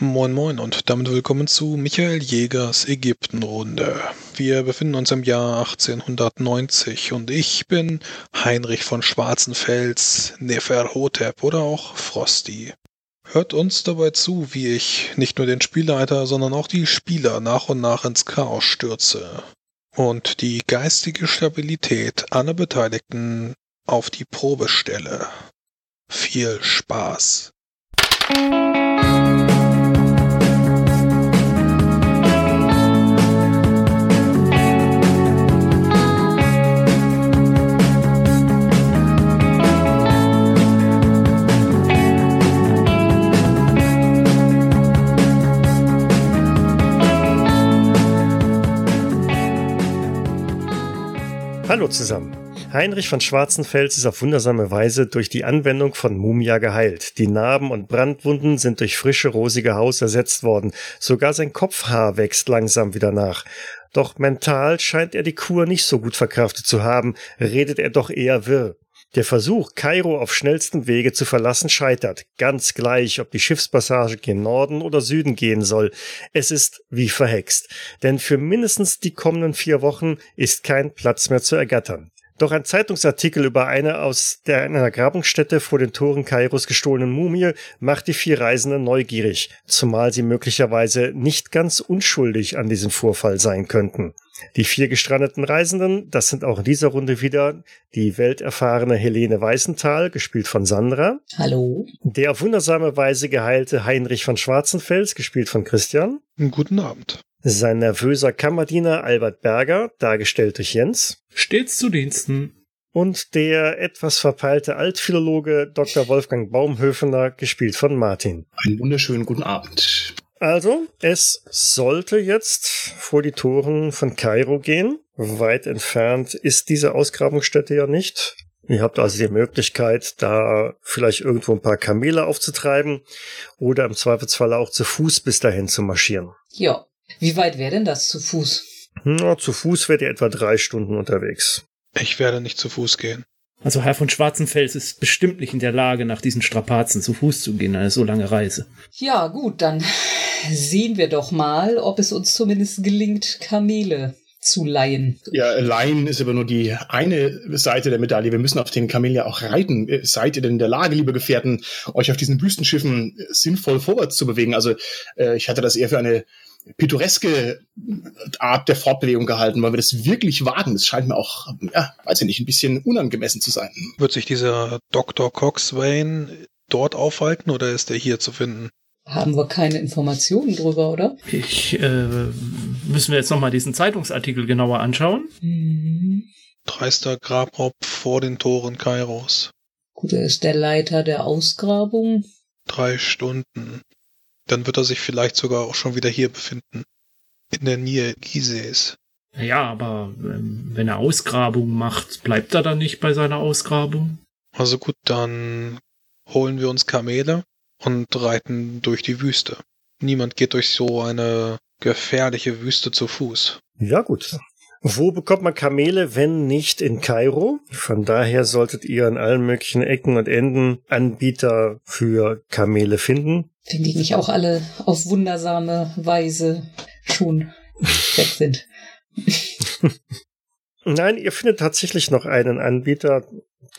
Moin Moin und damit willkommen zu Michael Jägers Ägyptenrunde. Wir befinden uns im Jahr 1890 und ich bin Heinrich von Schwarzenfels, Neferhotep oder auch Frosty. Hört uns dabei zu, wie ich nicht nur den Spielleiter, sondern auch die Spieler nach und nach ins Chaos stürze und die geistige Stabilität aller Beteiligten auf die Probe stelle. Viel Spaß! Hallo zusammen. Heinrich von Schwarzenfels ist auf wundersame Weise durch die Anwendung von Mumia geheilt. Die Narben und Brandwunden sind durch frische, rosige Haut ersetzt worden. Sogar sein Kopfhaar wächst langsam wieder nach. Doch mental scheint er die Kur nicht so gut verkraftet zu haben, redet er doch eher wirr. Der Versuch, Kairo auf schnellstem Wege zu verlassen, scheitert. Ganz gleich, ob die Schiffspassage gen Norden oder Süden gehen soll. Es ist wie verhext. Denn für mindestens die kommenden vier Wochen ist kein Platz mehr zu ergattern. Doch ein Zeitungsartikel über eine aus der einer Grabungsstätte vor den Toren Kairos gestohlene Mumie macht die vier Reisenden neugierig, zumal sie möglicherweise nicht ganz unschuldig an diesem Vorfall sein könnten. Die vier gestrandeten Reisenden, das sind auch in dieser Runde wieder die welterfahrene Helene Weißenthal, gespielt von Sandra. Hallo. Der auf wundersame Weise geheilte Heinrich von Schwarzenfels, gespielt von Christian. Guten Abend. Sein nervöser Kammerdiener Albert Berger, dargestellt durch Jens. Stets zu Diensten. Und der etwas verpeilte Altphilologe Dr. Wolfgang Baumhöfener, gespielt von Martin. Einen wunderschönen guten Abend. Also, es sollte jetzt vor die Toren von Kairo gehen. Weit entfernt ist diese Ausgrabungsstätte ja nicht. Ihr habt also die Möglichkeit, da vielleicht irgendwo ein paar Kamele aufzutreiben oder im Zweifelsfall auch zu Fuß bis dahin zu marschieren. Ja. Wie weit wäre denn das zu Fuß? Na, zu Fuß werdet ihr etwa drei Stunden unterwegs. Ich werde nicht zu Fuß gehen. Also Herr von Schwarzenfels ist bestimmt nicht in der Lage, nach diesen Strapazen zu Fuß zu gehen, eine so lange Reise. Ja, gut, dann sehen wir doch mal, ob es uns zumindest gelingt, Kamele zu leihen. Ja, leihen ist aber nur die eine Seite der Medaille. Wir müssen auf den Kamel ja auch reiten. Seid ihr denn in der Lage, liebe Gefährten, euch auf diesen Wüstenschiffen sinnvoll vorwärts zu bewegen? Also äh, ich hatte das eher für eine pittoreske Art der Fortbewegung gehalten, weil wir das wirklich wagen. Das scheint mir auch, ja, weiß ich nicht, ein bisschen unangemessen zu sein. Wird sich dieser Dr. Coxswain dort aufhalten oder ist er hier zu finden? Haben wir keine Informationen drüber, oder? Ich, äh, müssen wir jetzt nochmal diesen Zeitungsartikel genauer anschauen? Mhm. Dreister Grabraub vor den Toren Kairos. Gut, er ist der Leiter der Ausgrabung. Drei Stunden. Dann wird er sich vielleicht sogar auch schon wieder hier befinden. In der Nähe Gisees. Ja, aber ähm, wenn er Ausgrabungen macht, bleibt er dann nicht bei seiner Ausgrabung? Also gut, dann holen wir uns Kamele und reiten durch die Wüste. Niemand geht durch so eine gefährliche Wüste zu Fuß. Ja, gut. Wo bekommt man Kamele, wenn nicht in Kairo? Von daher solltet ihr an allen möglichen Ecken und Enden Anbieter für Kamele finden. Wenn die nicht auch alle auf wundersame Weise schon weg sind. Nein, ihr findet tatsächlich noch einen Anbieter,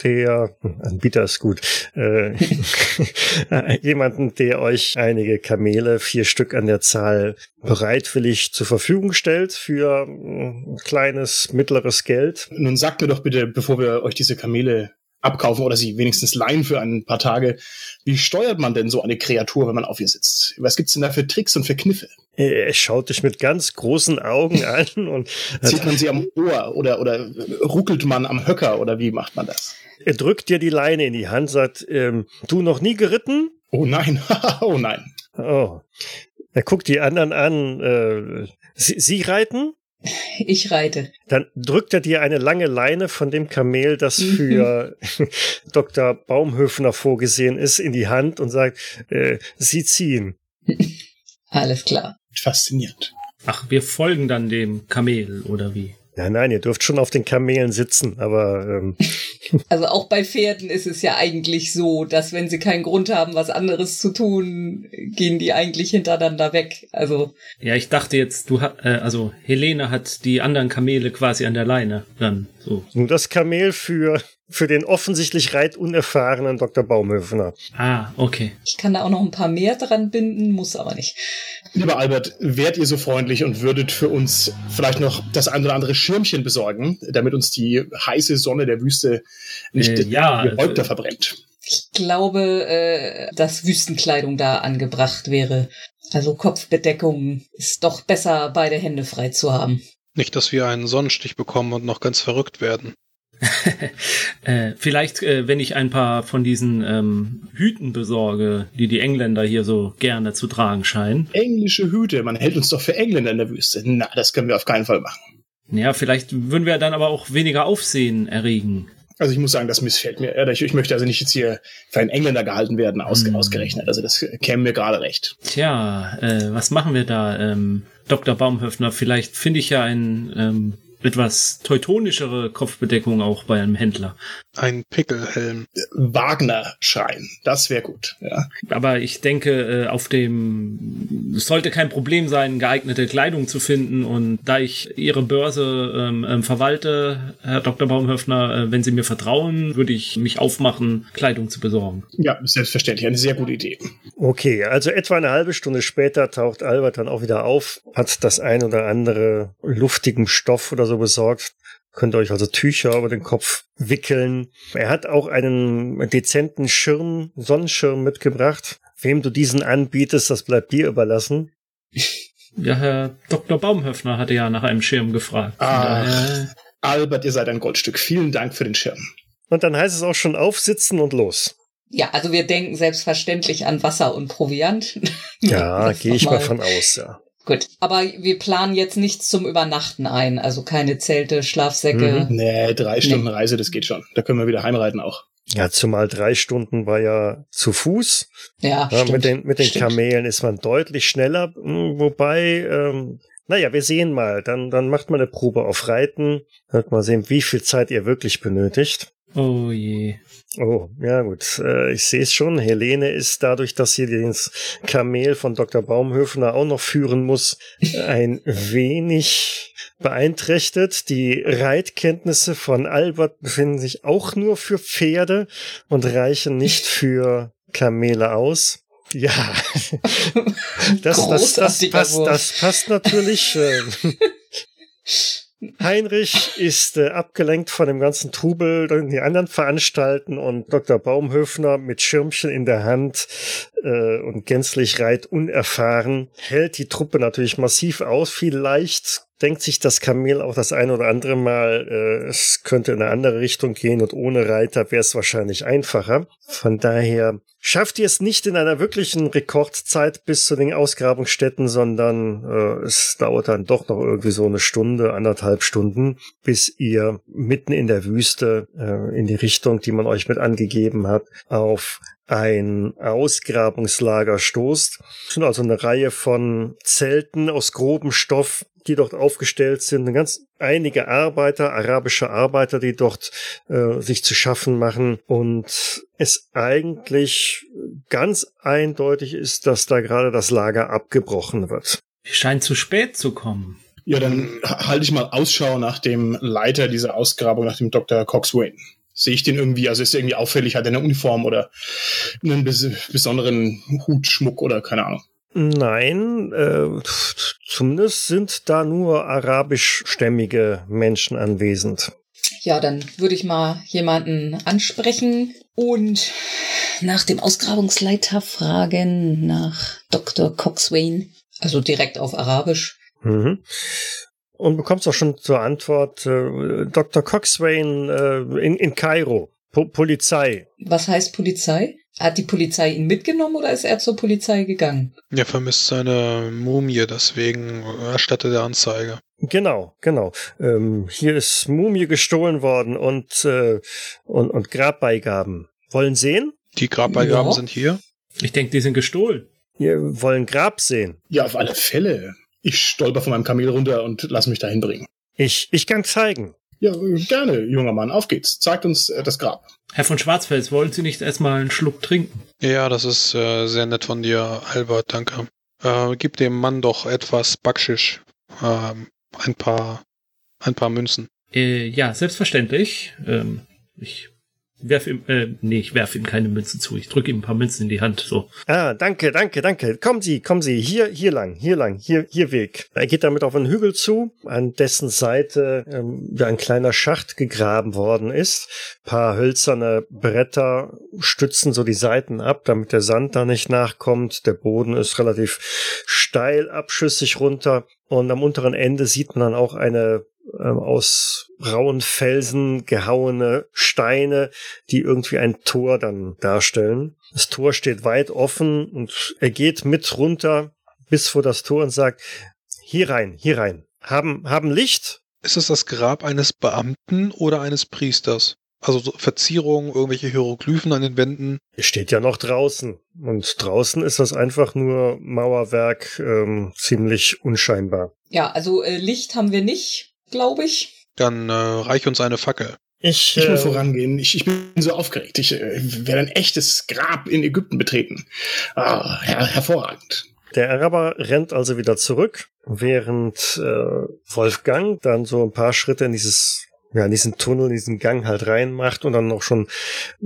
der Anbieter ist gut. Äh, jemanden, der euch einige Kamele, vier Stück an der Zahl, bereitwillig zur Verfügung stellt für ein kleines, mittleres Geld. Nun sagt mir doch bitte, bevor wir euch diese Kamele abkaufen oder sie wenigstens leihen für ein paar Tage. Wie steuert man denn so eine Kreatur, wenn man auf ihr sitzt? Was gibt's denn da für Tricks und für Kniffe? Er schaut dich mit ganz großen Augen an und zieht man sie am Ohr oder oder ruckelt man am Höcker oder wie macht man das? Er drückt dir die Leine in die Hand, sagt, ähm, du noch nie geritten? Oh nein, oh nein. Oh. Er guckt die anderen an. Äh, sie, sie reiten? Ich reite. Dann drückt er dir eine lange Leine von dem Kamel, das mhm. für Dr. Baumhöfner vorgesehen ist, in die Hand und sagt, äh, Sie ziehen. Alles klar. Faszinierend. Ach, wir folgen dann dem Kamel, oder wie? Nein, nein, ihr dürft schon auf den Kamelen sitzen, aber ähm, Also auch bei Pferden ist es ja eigentlich so, dass wenn sie keinen Grund haben, was anderes zu tun, gehen die eigentlich hintereinander weg. Also Ja, ich dachte jetzt, du hat, äh, also Helene hat die anderen Kamele quasi an der Leine dann so. nur das Kamel für, für den offensichtlich reitunerfahrenen Dr. Baumhöfner. Ah, okay. ich kann da auch noch ein paar mehr dran binden, muss aber nicht. Lieber Albert, wärt ihr so freundlich und würdet für uns vielleicht noch das ein oder andere Schirmchen besorgen, damit uns die heiße Sonne der Wüste nicht Äh, ja, die Häupter äh, verbrennt? Ich glaube, äh, dass Wüstenkleidung da angebracht wäre. Also Kopfbedeckung ist doch besser, beide Hände frei zu haben. Nicht, dass wir einen Sonnenstich bekommen und noch ganz verrückt werden. Äh, vielleicht, äh, wenn ich ein paar von diesen ähm, Hüten besorge, die die Engländer hier so gerne zu tragen scheinen. Englische Hüte, man hält uns doch für Engländer in der Wüste. Na, das können wir auf keinen Fall machen. Ja, vielleicht würden wir dann aber auch weniger Aufsehen erregen. Also ich muss sagen, das missfällt mir. Ich, ich möchte also nicht jetzt hier für einen Engländer gehalten werden, aus, Hm. ausgerechnet. Also das käme mir gerade recht. Tja, äh, was machen wir da, ähm, Dr. Baumhöfner? Vielleicht finde ich ja ein ähm, etwas teutonischere Kopfbedeckung auch bei einem Händler. Ein Pickelhelm. Wagner-Schein, das wäre gut. Ja. Aber ich denke, äh, auf dem es sollte kein Problem sein, geeignete Kleidung zu finden. Und da ich Ihre Börse ähm, ähm, verwalte, Herr Dr. Baumhöfner, äh, wenn Sie mir vertrauen, würde ich mich aufmachen, Kleidung zu besorgen. ja, selbstverständlich, eine sehr gute Idee. Okay, also etwa eine halbe Stunde später taucht Albert dann auch wieder auf, hat das ein oder andere luftigen Stoff oder so besorgt. Könnt ihr euch also Tücher über den Kopf wickeln. Er hat auch einen dezenten Schirm, Sonnenschirm mitgebracht. Wem du diesen anbietest, das bleibt dir überlassen. Ja, Herr Dr. Baumhöfner hatte ja nach einem Schirm gefragt. Daher- Albert, ihr seid ein Goldstück. Vielen Dank für den Schirm. Und dann heißt es auch schon aufsitzen und los. Ja, also wir denken selbstverständlich an Wasser und Proviant. Ja, gehe ich mal von aus, ja. Gut, aber wir planen jetzt nichts zum Übernachten ein, also keine Zelte, Schlafsäcke. Nee, drei Stunden Reise, das geht schon. Da können wir wieder heimreiten auch. Ja, zumal drei Stunden war ja zu Fuß. Ja, Ja, stimmt. mit den, mit den Stimmt. Kamelen ist man deutlich schneller, mh, wobei, ähm, naja, wir sehen mal. Dann, dann macht man eine Probe auf Reiten. Hört mal sehen, wie viel Zeit ihr wirklich benötigt. Oh je. Oh, ja gut. Äh, ich sehe es schon. Helene ist dadurch, dass sie das Kamel von Dr. Baumhöfner auch noch führen muss, ein wenig beeinträchtigt. Die Reitkenntnisse von Albert befinden sich auch nur für Pferde und reichen nicht für Kamele aus. Ja, das, das, das, das passt natürlich. Heinrich ist äh, abgelenkt von dem ganzen Trubel, den die anderen veranstalten und Dr. Baumhöfner mit Schirmchen in der Hand äh, und gänzlich reitunerfahren hält die Truppe natürlich massiv aus. Vielleicht denkt sich das Kamel auch das ein oder andere Mal, äh, es könnte in eine andere Richtung gehen und ohne Reiter wäre es wahrscheinlich einfacher. Von daher schafft ihr es nicht in einer wirklichen Rekordzeit bis zu den Ausgrabungsstätten, sondern äh, es dauert dann doch noch irgendwie so eine Stunde, anderthalb Stunden, bis ihr mitten in der Wüste äh, in die Richtung, die man euch mit angegeben hat, auf ein Ausgrabungslager stoßt. Es sind also eine Reihe von Zelten aus grobem Stoff, die dort aufgestellt sind. Ganz einige Arbeiter, arabische Arbeiter, die dort äh, sich zu schaffen machen und es eigentlich ganz eindeutig ist, dass da gerade das Lager abgebrochen wird. Scheint zu spät zu kommen. Ja, dann halte ich mal Ausschau nach dem Leiter dieser Ausgrabung, nach dem Dr. Coxswain. Sehe ich den irgendwie, also ist er irgendwie auffällig, hat er eine Uniform oder einen bes besonderen Hutschmuck oder keine Ahnung. Nein, äh, zumindest sind da nur arabischstämmige Menschen anwesend. Ja, dann würde ich mal jemanden ansprechen und nach dem Ausgrabungsleiter fragen, nach Dr. Coxswain, also direkt auf Arabisch. Mhm. Und bekommst auch schon zur Antwort, äh, Dr. Coxswain äh, in, in Kairo, po Polizei. Was heißt Polizei? Hat die Polizei ihn mitgenommen oder ist er zur Polizei gegangen? Er vermisst seine Mumie, deswegen erstattet er Anzeige. Genau, genau. Ähm, hier ist Mumie gestohlen worden und, äh, und, und Grabbeigaben. Wollen sehen? Die Grabbeigaben Ja. sind hier. Ich denke, die sind gestohlen. Wir wollen Grab sehen. Ja, auf alle Fälle. Ich stolper von meinem Kamel runter und lass mich dahin bringen. Ich, ich kann zeigen. Ja, gerne, junger Mann. Auf geht's. Zeigt uns äh, das Grab. Herr von Schwarzfels, wollen Sie nicht erstmal einen Schluck trinken? Ja, das ist äh, sehr nett von dir, Albert, danke. Äh, gib dem Mann doch etwas Backschisch. Ähm, ein paar, ein paar Münzen. Äh, ja, selbstverständlich. Ähm, ich werf ihm, äh, nee, ich werf ihm keine Münzen zu. Ich drücke ihm ein paar Münzen in die Hand, so. Ah, danke, danke, danke. Kommen Sie, kommen Sie. Hier, hier lang, hier lang, hier, hier Weg. Er geht damit auf einen Hügel zu, an dessen Seite ähm, ein kleiner Schacht gegraben worden ist. Ein paar hölzerne Bretter stützen so die Seiten ab, damit der Sand da nicht nachkommt. Der Boden ist relativ steil abschüssig runter. Und am unteren Ende sieht man dann auch eine aus rauen Felsen gehauene Steine, die irgendwie ein Tor dann darstellen. Das Tor steht weit offen und er geht mit runter bis vor das Tor und sagt, hier rein, hier rein. Haben, haben Licht? Ist es das Grab eines Beamten oder eines Priesters? Also so Verzierungen, irgendwelche Hieroglyphen an den Wänden. Er steht ja noch draußen. Und draußen ist das einfach nur Mauerwerk, ähm, ziemlich unscheinbar. Ja, also äh, Licht haben wir nicht, glaube ich. Dann äh, reich uns eine Fackel. Ich, Ich will äh, vorangehen. Ich, ich bin so aufgeregt. Ich äh, werde ein echtes Grab in Ägypten betreten. Ah, her hervorragend. Der Araber rennt also wieder zurück, während äh, Wolfgang dann so ein paar Schritte in dieses ja, in diesen Tunnel, in diesen Gang halt reinmacht und dann auch schon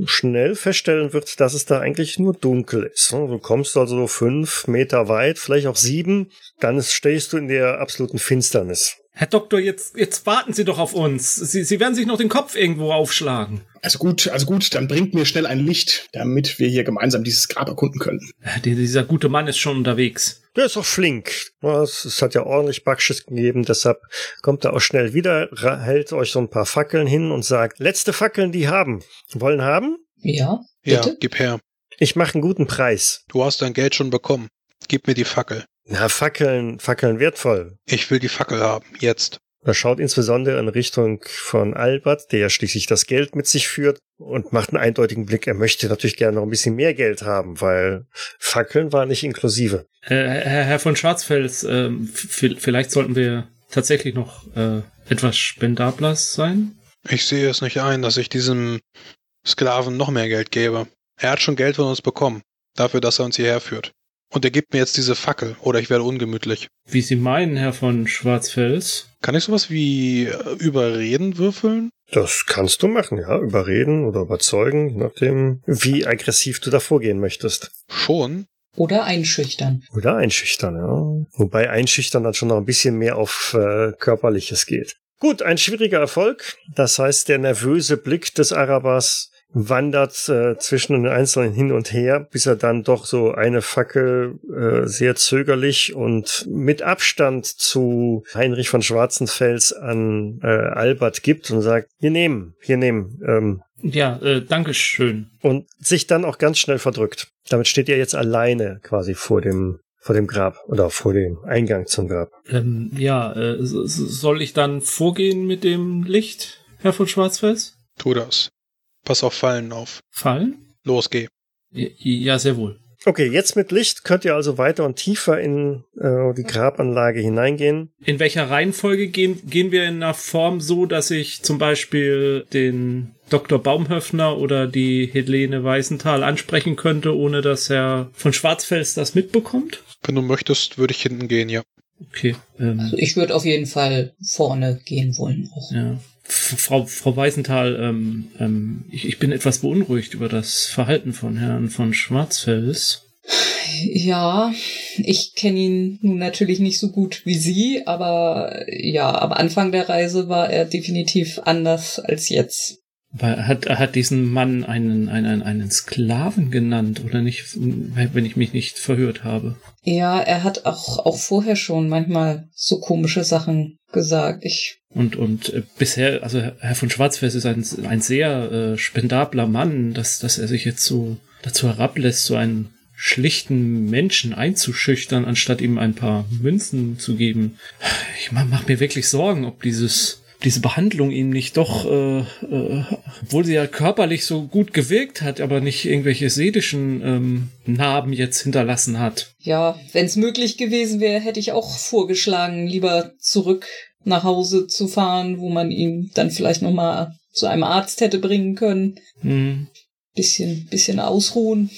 schnell feststellen wird, dass es da eigentlich nur dunkel ist. Du kommst also so fünf Meter weit, vielleicht auch sieben, dann stehst du in der absoluten Finsternis. Herr Doktor, jetzt, jetzt warten Sie doch auf uns. Sie, Sie werden sich noch den Kopf irgendwo aufschlagen. Also gut, also gut, dann bringt mir schnell ein Licht, damit wir hier gemeinsam dieses Grab erkunden können. Äh, der- Dieser gute Mann ist schon unterwegs. Der ist auch flink. Ja, Es, hat ja ordentlich Backschiss gegeben, deshalb kommt er auch schnell wieder, hält euch so ein paar Fackeln hin und sagt, letzte Fackeln, die haben. Wollen haben? Ja, Ja, bitte. gib her. Ich mache einen guten Preis. Du hast dein Geld schon bekommen. Gib mir die Fackel. Na, Fackeln, Fackeln wertvoll. Ich will die Fackel haben. Jetzt. Er schaut insbesondere in Richtung von Albert, der ja schließlich das Geld mit sich führt und macht einen eindeutigen Blick. Er möchte natürlich gerne noch ein bisschen mehr Geld haben, weil Fackeln war nicht inklusive. Äh, Herr, Herr von Schwarzfels, ähm, vielleicht sollten wir tatsächlich noch äh, etwas spendabler sein. Ich sehe es nicht ein, dass ich diesem Sklaven noch mehr Geld gebe. Er hat schon Geld von uns bekommen. Dafür, dass er uns hierher führt. Und er gibt mir jetzt diese Fackel, oder ich werde ungemütlich. Wie Sie meinen, Herr von Schwarzfels. Kann ich sowas wie äh, überreden würfeln? Das kannst du machen, ja. Überreden oder überzeugen, je nachdem, wie aggressiv du da vorgehen möchtest. Schon. Oder einschüchtern. Oder einschüchtern, ja. Wobei einschüchtern dann schon noch ein bisschen mehr auf äh, Körperliches geht. Gut, ein schwieriger Erfolg. Das heißt, der nervöse Blick des Arabers wandert äh, zwischen den Einzelnen hin und her, bis er dann doch so eine Fackel äh, sehr zögerlich und mit Abstand zu Heinrich von Schwarzenfels an äh, Albert gibt und sagt, hier nehmen, hier nehmen. Ähm, Ja, äh, Dankeschön. und sich dann auch ganz schnell verdrückt. Damit steht er jetzt alleine quasi vor dem vor dem Grab oder vor dem Eingang zum Grab. Ähm, ja, äh, soll ich dann vorgehen mit dem Licht, Herr von Schwarzfels? Tu das. Pass auf Fallen auf. Fallen? Los, geh. Ja, ja, sehr wohl. Okay, jetzt mit Licht könnt ihr also weiter und tiefer in äh, die Grabanlage hineingehen. In welcher Reihenfolge gehen, gehen wir in einer Form so, dass ich zum Beispiel den Dr. Baumhöfner oder die Helene Weißenthal ansprechen könnte, ohne dass Herr von Schwarzfels das mitbekommt? Wenn du möchtest, würde ich hinten gehen, ja. Okay. Ähm, Also ich würde auf jeden Fall vorne gehen wollen auch. ja. Frau, Frau Weißenthal, ähm, ähm, ich, ich bin etwas beunruhigt über das Verhalten von Herrn von Schwarzfels. Ja, ich kenne ihn nun natürlich nicht so gut wie Sie, aber ja, am Anfang der Reise war er definitiv anders als jetzt. Er hat, er hat diesen Mann einen, einen, einen Sklaven genannt, oder nicht, wenn ich mich nicht verhört habe. Ja, er hat auch, auch vorher schon manchmal so komische Sachen gesagt. Ich, Und, und äh, bisher, also Herr von Schwarzfels ist ein, ein sehr äh, spendabler Mann, dass, dass er sich jetzt so dazu herablässt, so einen schlichten Menschen einzuschüchtern, anstatt ihm ein paar Münzen zu geben. Ich mach, mach mir wirklich Sorgen, ob dieses diese Behandlung ihm nicht doch, äh, äh, obwohl sie ja körperlich so gut gewirkt hat, aber nicht irgendwelche seelischen ähm, Narben jetzt hinterlassen hat. ja, wenn es möglich gewesen wäre, hätte ich auch vorgeschlagen, lieber zurück nach Hause zu fahren, wo man ihn dann vielleicht nochmal zu einem Arzt hätte bringen können. Hm. Bisschen, bisschen ausruhen.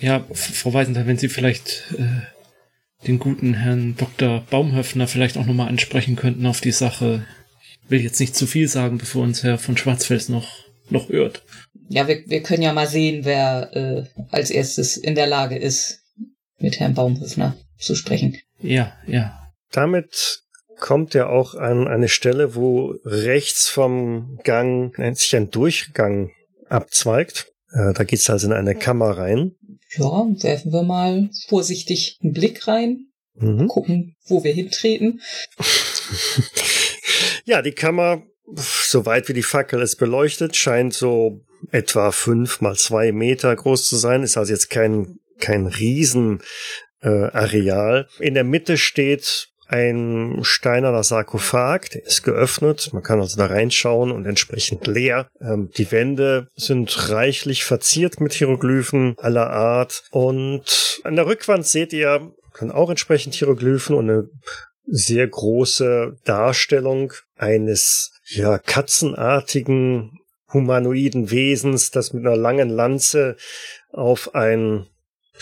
Ja, Frau Weisenthal, wenn Sie vielleicht äh, den guten Herrn Dr. Baumhöfner vielleicht auch nochmal ansprechen könnten auf die Sache. Ich will jetzt nicht zu viel sagen, bevor uns Herr von Schwarzfels noch, noch hört. Ja, wir, wir können ja mal sehen, wer äh, als erstes in der Lage ist, mit Herrn Baumhöfner zu sprechen. Ja, ja. Damit kommt er auch an eine Stelle, wo rechts vom Gang sich ein Durchgang abzweigt. Äh, da geht's also in eine Kammer rein. Ja, werfen wir mal vorsichtig einen Blick rein, Mhm. gucken, wo wir hintreten. Ja, die Kammer, soweit wie die Fackel es beleuchtet, scheint so etwa fünf mal zwei Meter groß zu sein. Ist also jetzt kein, kein Riesen äh, Areal. In der Mitte steht ein steinerner Sarkophag, der ist geöffnet. Man kann also da reinschauen und entsprechend leer. Ähm, die Wände sind reichlich verziert mit Hieroglyphen aller Art. Und an der Rückwand seht ihr dann auch entsprechend Hieroglyphen und eine sehr große Darstellung eines ja katzenartigen humanoiden Wesens, das mit einer langen Lanze auf ein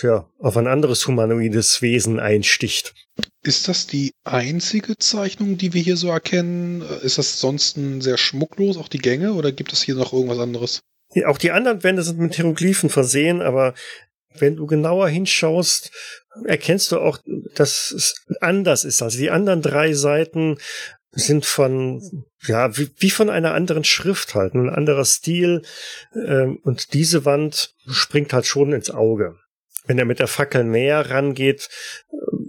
ja, auf ein anderes humanoides Wesen einsticht. Ist das die einzige Zeichnung, die wir hier so erkennen? Ist das sonst sehr schmucklos, auch die Gänge, oder gibt es hier noch irgendwas anderes? Ja, Auch die anderen Wände sind mit Hieroglyphen versehen, aber wenn du genauer hinschaust, erkennst du auch, dass es anders ist. Also die anderen drei Seiten sind von, ja, wie, wie von einer anderen Schrift halt, ein anderer Stil. Ähm, und diese Wand springt halt schon ins Auge. Wenn er mit der Fackel näher rangeht,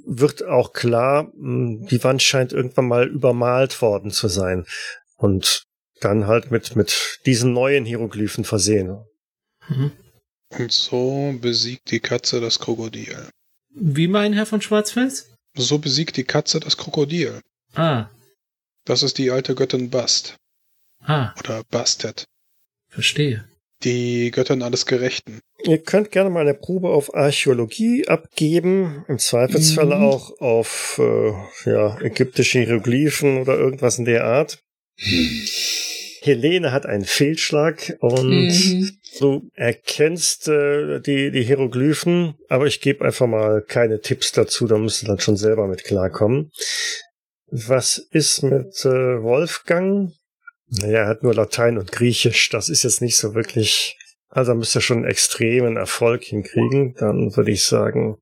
wird auch klar, mh, die Wand scheint irgendwann mal übermalt worden zu sein. Und dann halt mit, mit diesen neuen Hieroglyphen versehen. Mhm. Und so besiegt die Katze das Krokodil. Wie mein Herr von Schwarzfels? So besiegt die Katze das Krokodil. Ah, Das ist die alte Göttin Bast ah, oder Bastet. verstehe. Die Göttin alles Gerechten. Ihr könnt gerne mal eine Probe auf Archäologie abgeben, im Zweifelsfalle Mhm. auch auf äh, ja, ägyptische Hieroglyphen oder irgendwas in der Art. Helene hat einen Fehlschlag und Mhm. du erkennst äh, die, die Hieroglyphen, aber ich gebe einfach mal keine Tipps dazu, da musst du dann schon selber mit klarkommen. Was ist mit äh, Wolfgang? Naja, er hat nur Latein und Griechisch, das ist jetzt nicht so wirklich also müsst ihr schon einen extremen Erfolg hinkriegen. Dann würde ich sagen,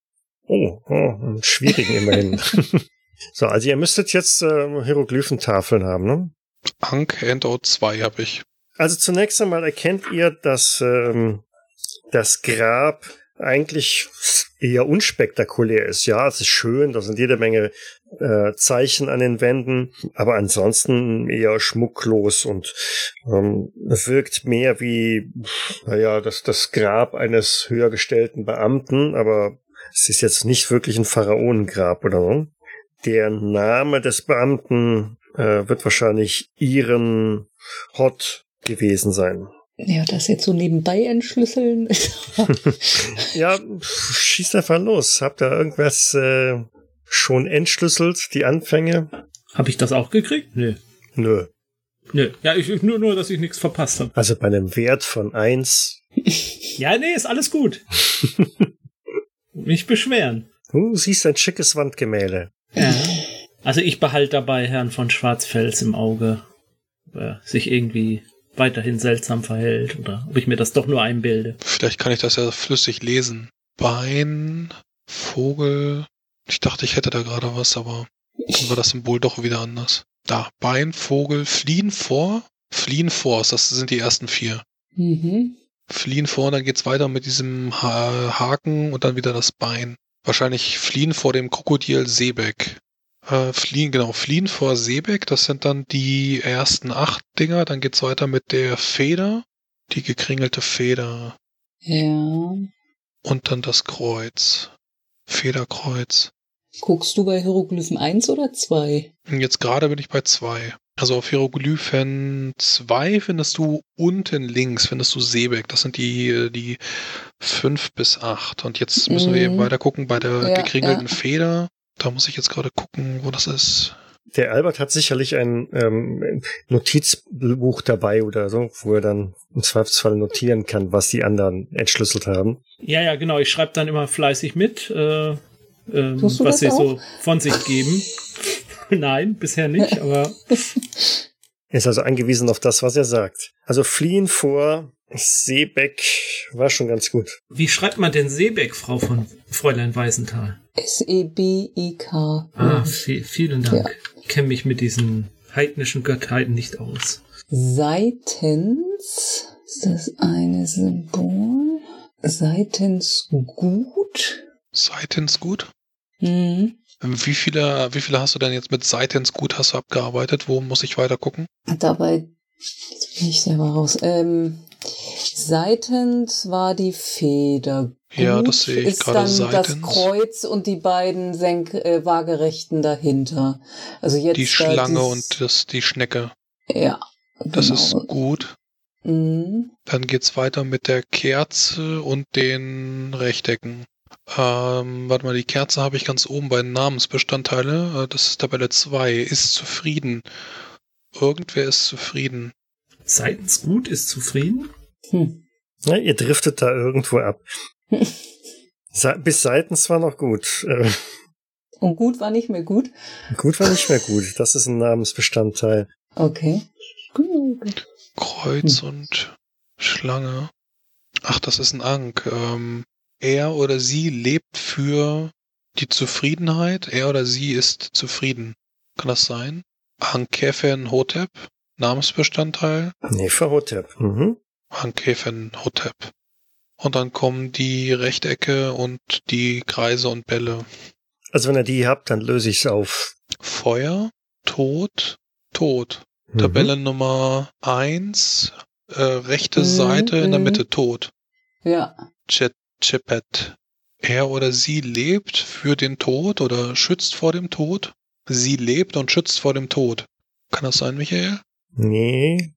oh, oh einen schwierigen immerhin. so, also ihr müsstet jetzt äh, Hieroglyphentafeln haben, ne? Ankh Handout 2 habe ich. Also zunächst einmal erkennt ihr, dass ähm, das Grab eigentlich eher unspektakulär ist. Ja, es ist schön, da sind jede Menge äh, Zeichen an den Wänden, aber ansonsten eher schmucklos und ähm, es wirkt mehr wie, naja, das, das Grab eines höher gestellten Beamten, aber es ist jetzt nicht wirklich ein Pharaonengrab oder so. Der Name des Beamten äh, wird wahrscheinlich Iren Hot gewesen sein. Ja, das jetzt so nebenbei entschlüsseln. Ja, schießt einfach los. Habt ihr irgendwas äh, schon entschlüsselt, die Anfänge? Habe ich das auch gekriegt? Nö. Nö. Nö. Ja, ich, nur, nur, dass ich nichts verpasst habe. Also bei einem Wert von eins. Ja, nee, ist alles gut. Nicht beschweren. Du siehst ein schickes Wandgemälde. Ja. Also ich behalte dabei Herrn von Schwarzfels im Auge, ob er sich irgendwie weiterhin seltsam verhält oder ob ich mir das doch nur einbilde. Vielleicht kann ich das ja flüssig lesen. Bein, Vogel. Ich dachte, ich hätte da gerade was, aber dann war das Symbol doch wieder anders. Da, Bein, Vogel, fliehen vor. Fliehen vor, das sind die ersten vier. mhm. Fliehen vor, dann geht's weiter mit diesem ha Haken und dann wieder das Bein. Wahrscheinlich fliehen vor dem Krokodil Seebeck. Äh, fliehen, genau, fliehen vor Seebeck, das sind dann die ersten acht Dinger. Dann geht's weiter mit der Feder, die gekringelte Feder Ja. und dann das Kreuz. Federkreuz. Guckst du bei Hieroglyphen 1 oder 2? Und jetzt gerade bin ich bei zwei. Also auf Hieroglyphen 2 findest du unten links, findest du Seebeck. Das sind die, die fünf bis acht. Und jetzt müssen wir Mhm. eben weiter gucken bei der Ja, gekringelten ja. Feder. Da muss ich jetzt gerade gucken, wo das ist. Der Albert hat sicherlich ein ähm, Notizbuch dabei oder so, wo er dann im Zweifelsfall notieren kann, was die anderen entschlüsselt haben. Ja, ja, genau. Ich schreibe dann immer fleißig mit, äh, ähm, Tust du was das sie auch? so von sich geben. Nein, bisher nicht, aber Er ist also angewiesen auf das, was er sagt. Also fliehen vor Seebeck war schon ganz gut. wie schreibt man denn Seebeck, Frau von Fräulein Weisenthal? S-E-B-I-K. Ah, vi- vielen Dank. Ja. Ich kenne mich mit diesen heidnischen Gottheiten nicht aus. Seitens, ist das eine Symbol? Seitens gut? Seitens gut? Mhm. Wie viele, wie viele hast du denn jetzt mit Seitens gut hast du abgearbeitet? Wo muss ich weiter gucken? Dabei, jetzt bin ich selber raus. Ähm, seitens war die Feder. Ja, Gut das sehe ich ist gerade dann das seitens. Kreuz und die beiden Senk äh, waagerechten dahinter. Also jetzt Die Schlange und das, die Schnecke. ja. Das genau. ist gut. Mhm. Dann geht's weiter mit der Kerze und den Rechtecken. Ähm, warte mal, die Kerze habe ich ganz oben bei den Namensbestandteile. Äh, Das ist Tabelle 2. Ist zufrieden. Irgendwer ist zufrieden. Seitens gut ist zufrieden? Hm. Ja, ihr driftet da irgendwo ab. Bis seitens war noch gut. Äh, Und gut war nicht mehr gut. gut war nicht mehr gut. Das ist ein Namensbestandteil. Okay. Gut. Kreuz und Schlange. Ach, das ist ein Ank. Ähm, er oder sie lebt für die Zufriedenheit. Er oder sie ist zufrieden. Kann das sein? Ankefen Hotep. Namensbestandteil. Neferhotep. Mhm. Ankefen Hotep. Und dann kommen die Rechtecke und die Kreise und Bälle. Also wenn ihr die habt, dann löse ich es auf. Feuer, Tod, Tod. Mhm. Tabelle Nummer eins, äh, rechte Mhm, Seite in der. Mitte Tod. Ja. Chet, Chepet. Er oder sie lebt für den Tod oder schützt vor dem Tod. Sie lebt und schützt vor dem Tod. Kann das sein, Michael? Nee.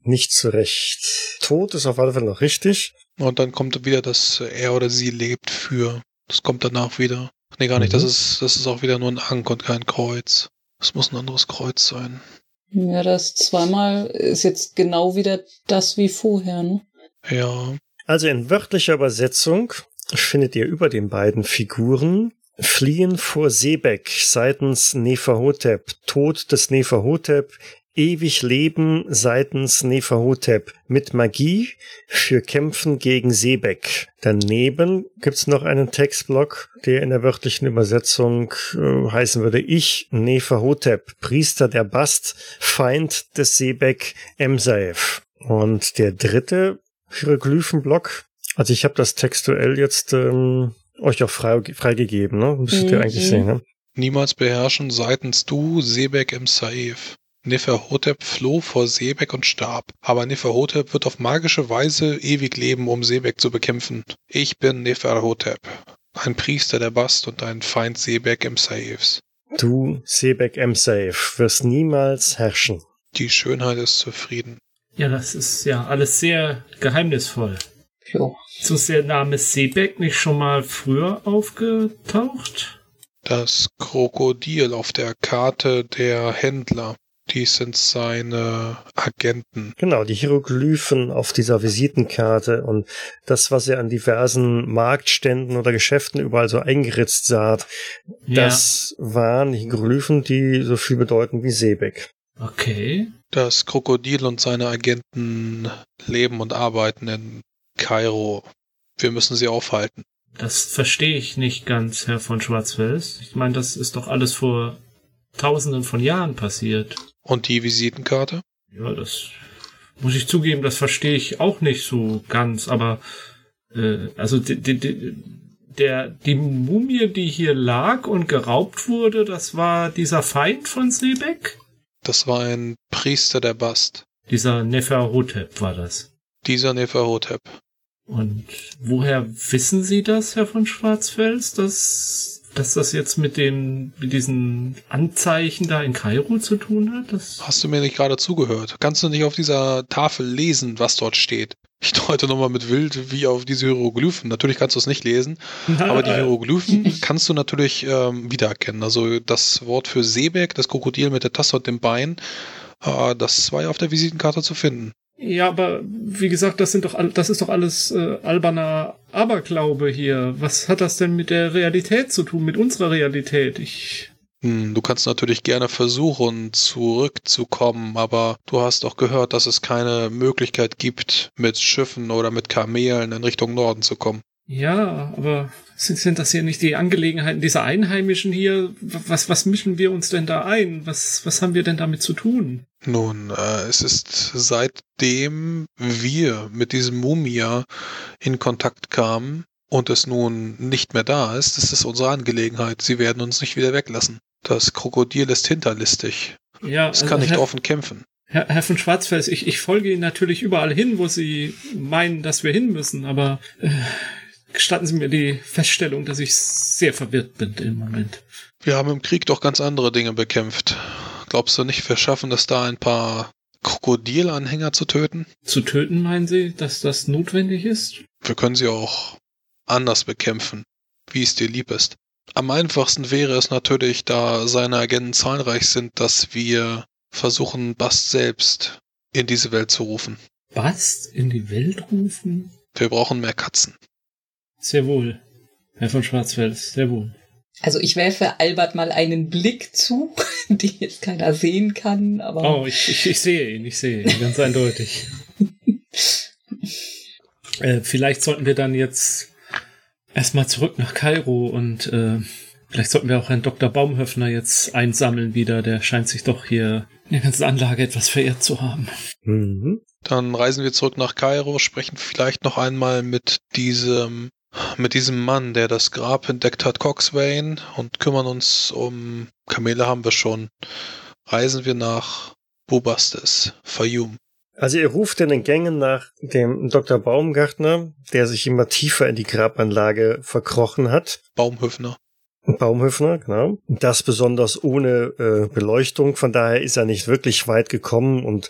Nicht zurecht. Tod ist auf alle Fälle noch richtig. Und dann kommt wieder das er oder sie lebt für. Das kommt danach wieder. Nee, gar nicht. Das Mhm. ist, das ist auch wieder nur ein Ank und kein Kreuz. Das muss ein anderes Kreuz sein. Ja, das zweimal ist jetzt genau wieder das wie vorher, ne? Ja. Also in wörtlicher Übersetzung findet ihr über den beiden Figuren Fliehen vor Seebeck seitens Neferhotep, Tod des Neferhotep, ewig Leben seitens Neferhotep mit Magie für Kämpfen gegen Seebeck. Daneben gibt's noch einen Textblock, der in der wörtlichen Übersetzung äh, heißen würde Ich, Neferhotep, Priester der Bast, Feind des Seebeck Emsaev. Und der dritte Hieroglyphenblock. Also ich habe das textuell jetzt ähm, euch auch frei, freigegeben, ne? Müsstet ihr Mhm. eigentlich sehen, ne? Niemals beherrschen seitens du Sebek im Saif. Neferhotep floh vor Sebek und starb. Aber Neferhotep wird auf magische Weise ewig leben, um Sebek zu bekämpfen. Ich bin Neferhotep, ein Priester der Bast und ein Feind Sebek im Saifs. Du, Sebek Emsaev, wirst niemals herrschen. Die Schönheit ist zufrieden. Ja, das ist ja alles sehr geheimnisvoll. Jo. Ist uns der Name Seebeck nicht schon mal früher aufgetaucht? Das Krokodil auf der Karte der Händler. Dies sind seine Agenten. Genau, die Hieroglyphen auf dieser Visitenkarte und das, was ihr an diversen Marktständen oder Geschäften überall so eingeritzt saht, das waren Hieroglyphen, die so viel bedeuten wie Sebek. Okay. Das Krokodil und seine Agenten leben und arbeiten in Kairo. Wir müssen sie aufhalten. Das verstehe ich nicht ganz, Herr von Schwarzfels. Ich meine, das ist doch alles vor tausenden von Jahren passiert. Und die Visitenkarte? Ja, das muss ich zugeben, das verstehe ich auch nicht so ganz, aber äh, also die, die, die, der, die Mumie, die hier lag und geraubt wurde, das war dieser Feind von Seebeck? Das war ein Priester der Bast. Dieser Neferhotep war das. Dieser Neferhotep. Und woher wissen Sie das, Herr von Schwarzfels, dass dass das jetzt mit dem, mit diesen Anzeichen da in Kairo zu tun hat? Das Hast du mir nicht gerade zugehört? Kannst du nicht auf dieser Tafel lesen, was dort steht? Ich deute nochmal mit wild wie auf diese Hieroglyphen. Natürlich kannst du es nicht lesen, aber die Hieroglyphen kannst du natürlich ähm, wiedererkennen. Also das Wort für Seebeck, das Krokodil mit der Tasse und dem Bein, äh, das war ja auf der Visitenkarte zu finden. Ja, aber wie gesagt, das sind doch das ist doch alles äh, alberner Aberglaube hier. Was hat das denn mit der Realität zu tun, mit unserer Realität? Ich du kannst natürlich gerne versuchen, zurückzukommen, aber du hast doch gehört, dass es keine Möglichkeit gibt, mit Schiffen oder mit Kamelen in Richtung Norden zu kommen. ja, aber sind, sind das hier nicht die Angelegenheiten dieser Einheimischen hier? Was was mischen wir uns denn da ein? Was was haben wir denn damit zu tun? Nun, äh, es ist seitdem wir mit diesem Mumia in Kontakt kamen und es nun nicht mehr da ist, ist es unsere Angelegenheit. Sie werden uns nicht wieder weglassen. Das Krokodil ist hinterlistig. Ja, Es also kann nicht Herr, offen kämpfen. Herr, Herr von Schwarzfels, ich, ich folge Ihnen natürlich überall hin, wo Sie meinen, dass wir hin müssen, aber äh, gestatten Sie mir die Feststellung, dass ich sehr verwirrt bin im Moment. Wir haben im Krieg doch ganz andere Dinge bekämpft. Glaubst du nicht, wir schaffen es da ein paar Krokodilanhänger zu töten? Zu töten, meinen Sie, dass das notwendig ist? Wir können sie auch anders bekämpfen, wie es dir lieb ist. Am einfachsten wäre es natürlich, da seine Agenten zahlreich sind, dass wir versuchen, Bast selbst in diese Welt zu rufen. Bast in die Welt rufen? Wir brauchen mehr Katzen. Sehr wohl. Herr von Schwarzfels, sehr wohl. Also ich werfe Albert mal einen Blick zu, den jetzt keiner sehen kann, aber Oh, ich, ich, ich sehe ihn, ich sehe ihn, ganz eindeutig. äh, vielleicht sollten wir dann jetzt erstmal zurück nach Kairo und äh, vielleicht sollten wir auch Herrn Dr. Baumhöfner jetzt einsammeln wieder. Der scheint sich doch hier in der ganzen Anlage etwas verehrt zu haben. Mhm. Dann reisen wir zurück nach Kairo, sprechen vielleicht noch einmal mit diesem, mit diesem Mann, der das Grab entdeckt hat, Coxswain, und kümmern uns um, Kamele haben wir schon, reisen wir nach Bubastis, Fayum. Also ihr ruft in den Gängen nach dem Dr. Baumgartner, der sich immer tiefer in die Grabanlage verkrochen hat. Baumhöfner. Baumhöfner, genau. Das besonders ohne äh, Beleuchtung. Von daher ist er nicht wirklich weit gekommen und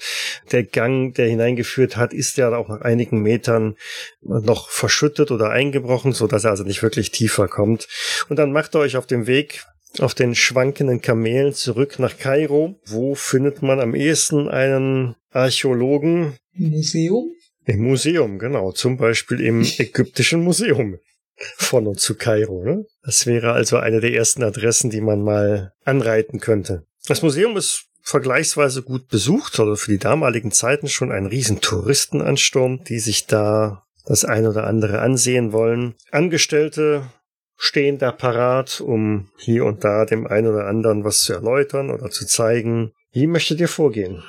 der Gang, der hineingeführt hat, ist ja auch nach einigen Metern noch verschüttet oder eingebrochen, so dass er also nicht wirklich tiefer kommt. Und dann macht er euch auf dem Weg auf den schwankenden Kamelen zurück nach Kairo. Wo findet man am ehesten einen Archäologen? Museum? Im Museum, genau. Zum Beispiel im Ägyptischen Museum von und zu Kairo. Ne? Das wäre also eine der ersten Adressen, die man mal anreiten könnte. Das Museum ist vergleichsweise gut besucht, also für die damaligen Zeiten schon ein riesen Touristenansturm, die sich da das ein oder andere ansehen wollen. Angestellte stehen da parat, um hier und da dem einen oder anderen was zu erläutern oder zu zeigen. Wie möchtet ihr vorgehen?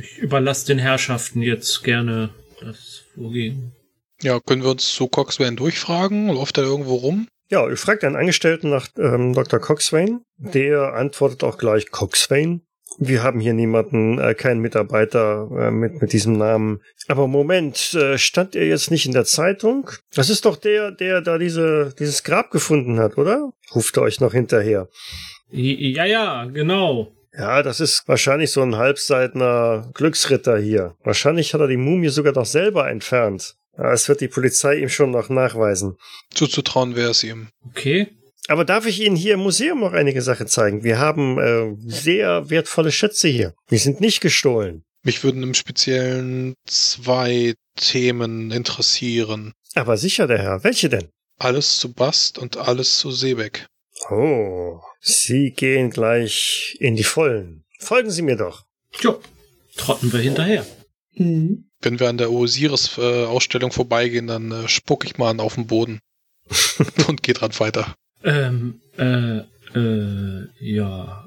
Ich überlasse den Herrschaften jetzt gerne das Vorgehen. Ja, können wir uns zu Coxswain durchfragen? Läuft er irgendwo rum? Ja, ihr fragt einen Angestellten nach ähm, Dr. Coxswain. Der antwortet auch gleich Coxswain. Wir haben hier niemanden, äh, keinen Mitarbeiter äh, mit, mit diesem Namen. Aber Moment, äh, stand er jetzt nicht in der Zeitung? Das ist doch der, der da diese, dieses Grab gefunden hat, oder? Ruft er euch noch hinterher. I- Ja, ja, genau. Ja, das ist wahrscheinlich so ein halbseitner Glücksritter hier. Wahrscheinlich hat er die Mumie sogar doch selber entfernt. Das wird die Polizei ihm schon noch nachweisen. Zuzutrauen wäre es ihm. Okay. Aber darf ich Ihnen hier im Museum noch einige Sachen zeigen? Wir haben äh, sehr wertvolle Schätze hier. Die sind nicht gestohlen. Mich würden im Speziellen zwei Themen interessieren. Aber sicher, der Herr. Welche denn? Alles zu Bast und alles zu Seebeck. Oh, Sie gehen gleich in die Vollen. Folgen Sie mir doch. Jo, trotten wir hinterher. Mhm. Wenn wir an der Osiris-Ausstellung vorbeigehen, dann äh, spuck ich mal an auf den Boden und geh dran weiter. Ähm, äh, äh, ja.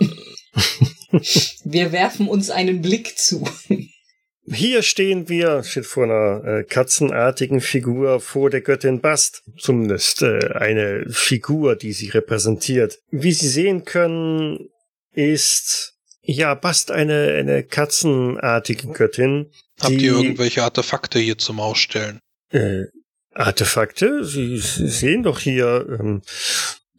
Wir werfen uns einen Blick zu. Hier stehen wir, steht vor einer äh, katzenartigen Figur vor der Göttin Bast. Zumindest äh, eine Figur, die sie repräsentiert. Wie Sie sehen können, ist ja Bast eine, eine katzenartige Göttin. Habt die- ihr irgendwelche Artefakte hier zum Ausstellen? Äh, Artefakte? Sie, Sie sehen doch hier ähm,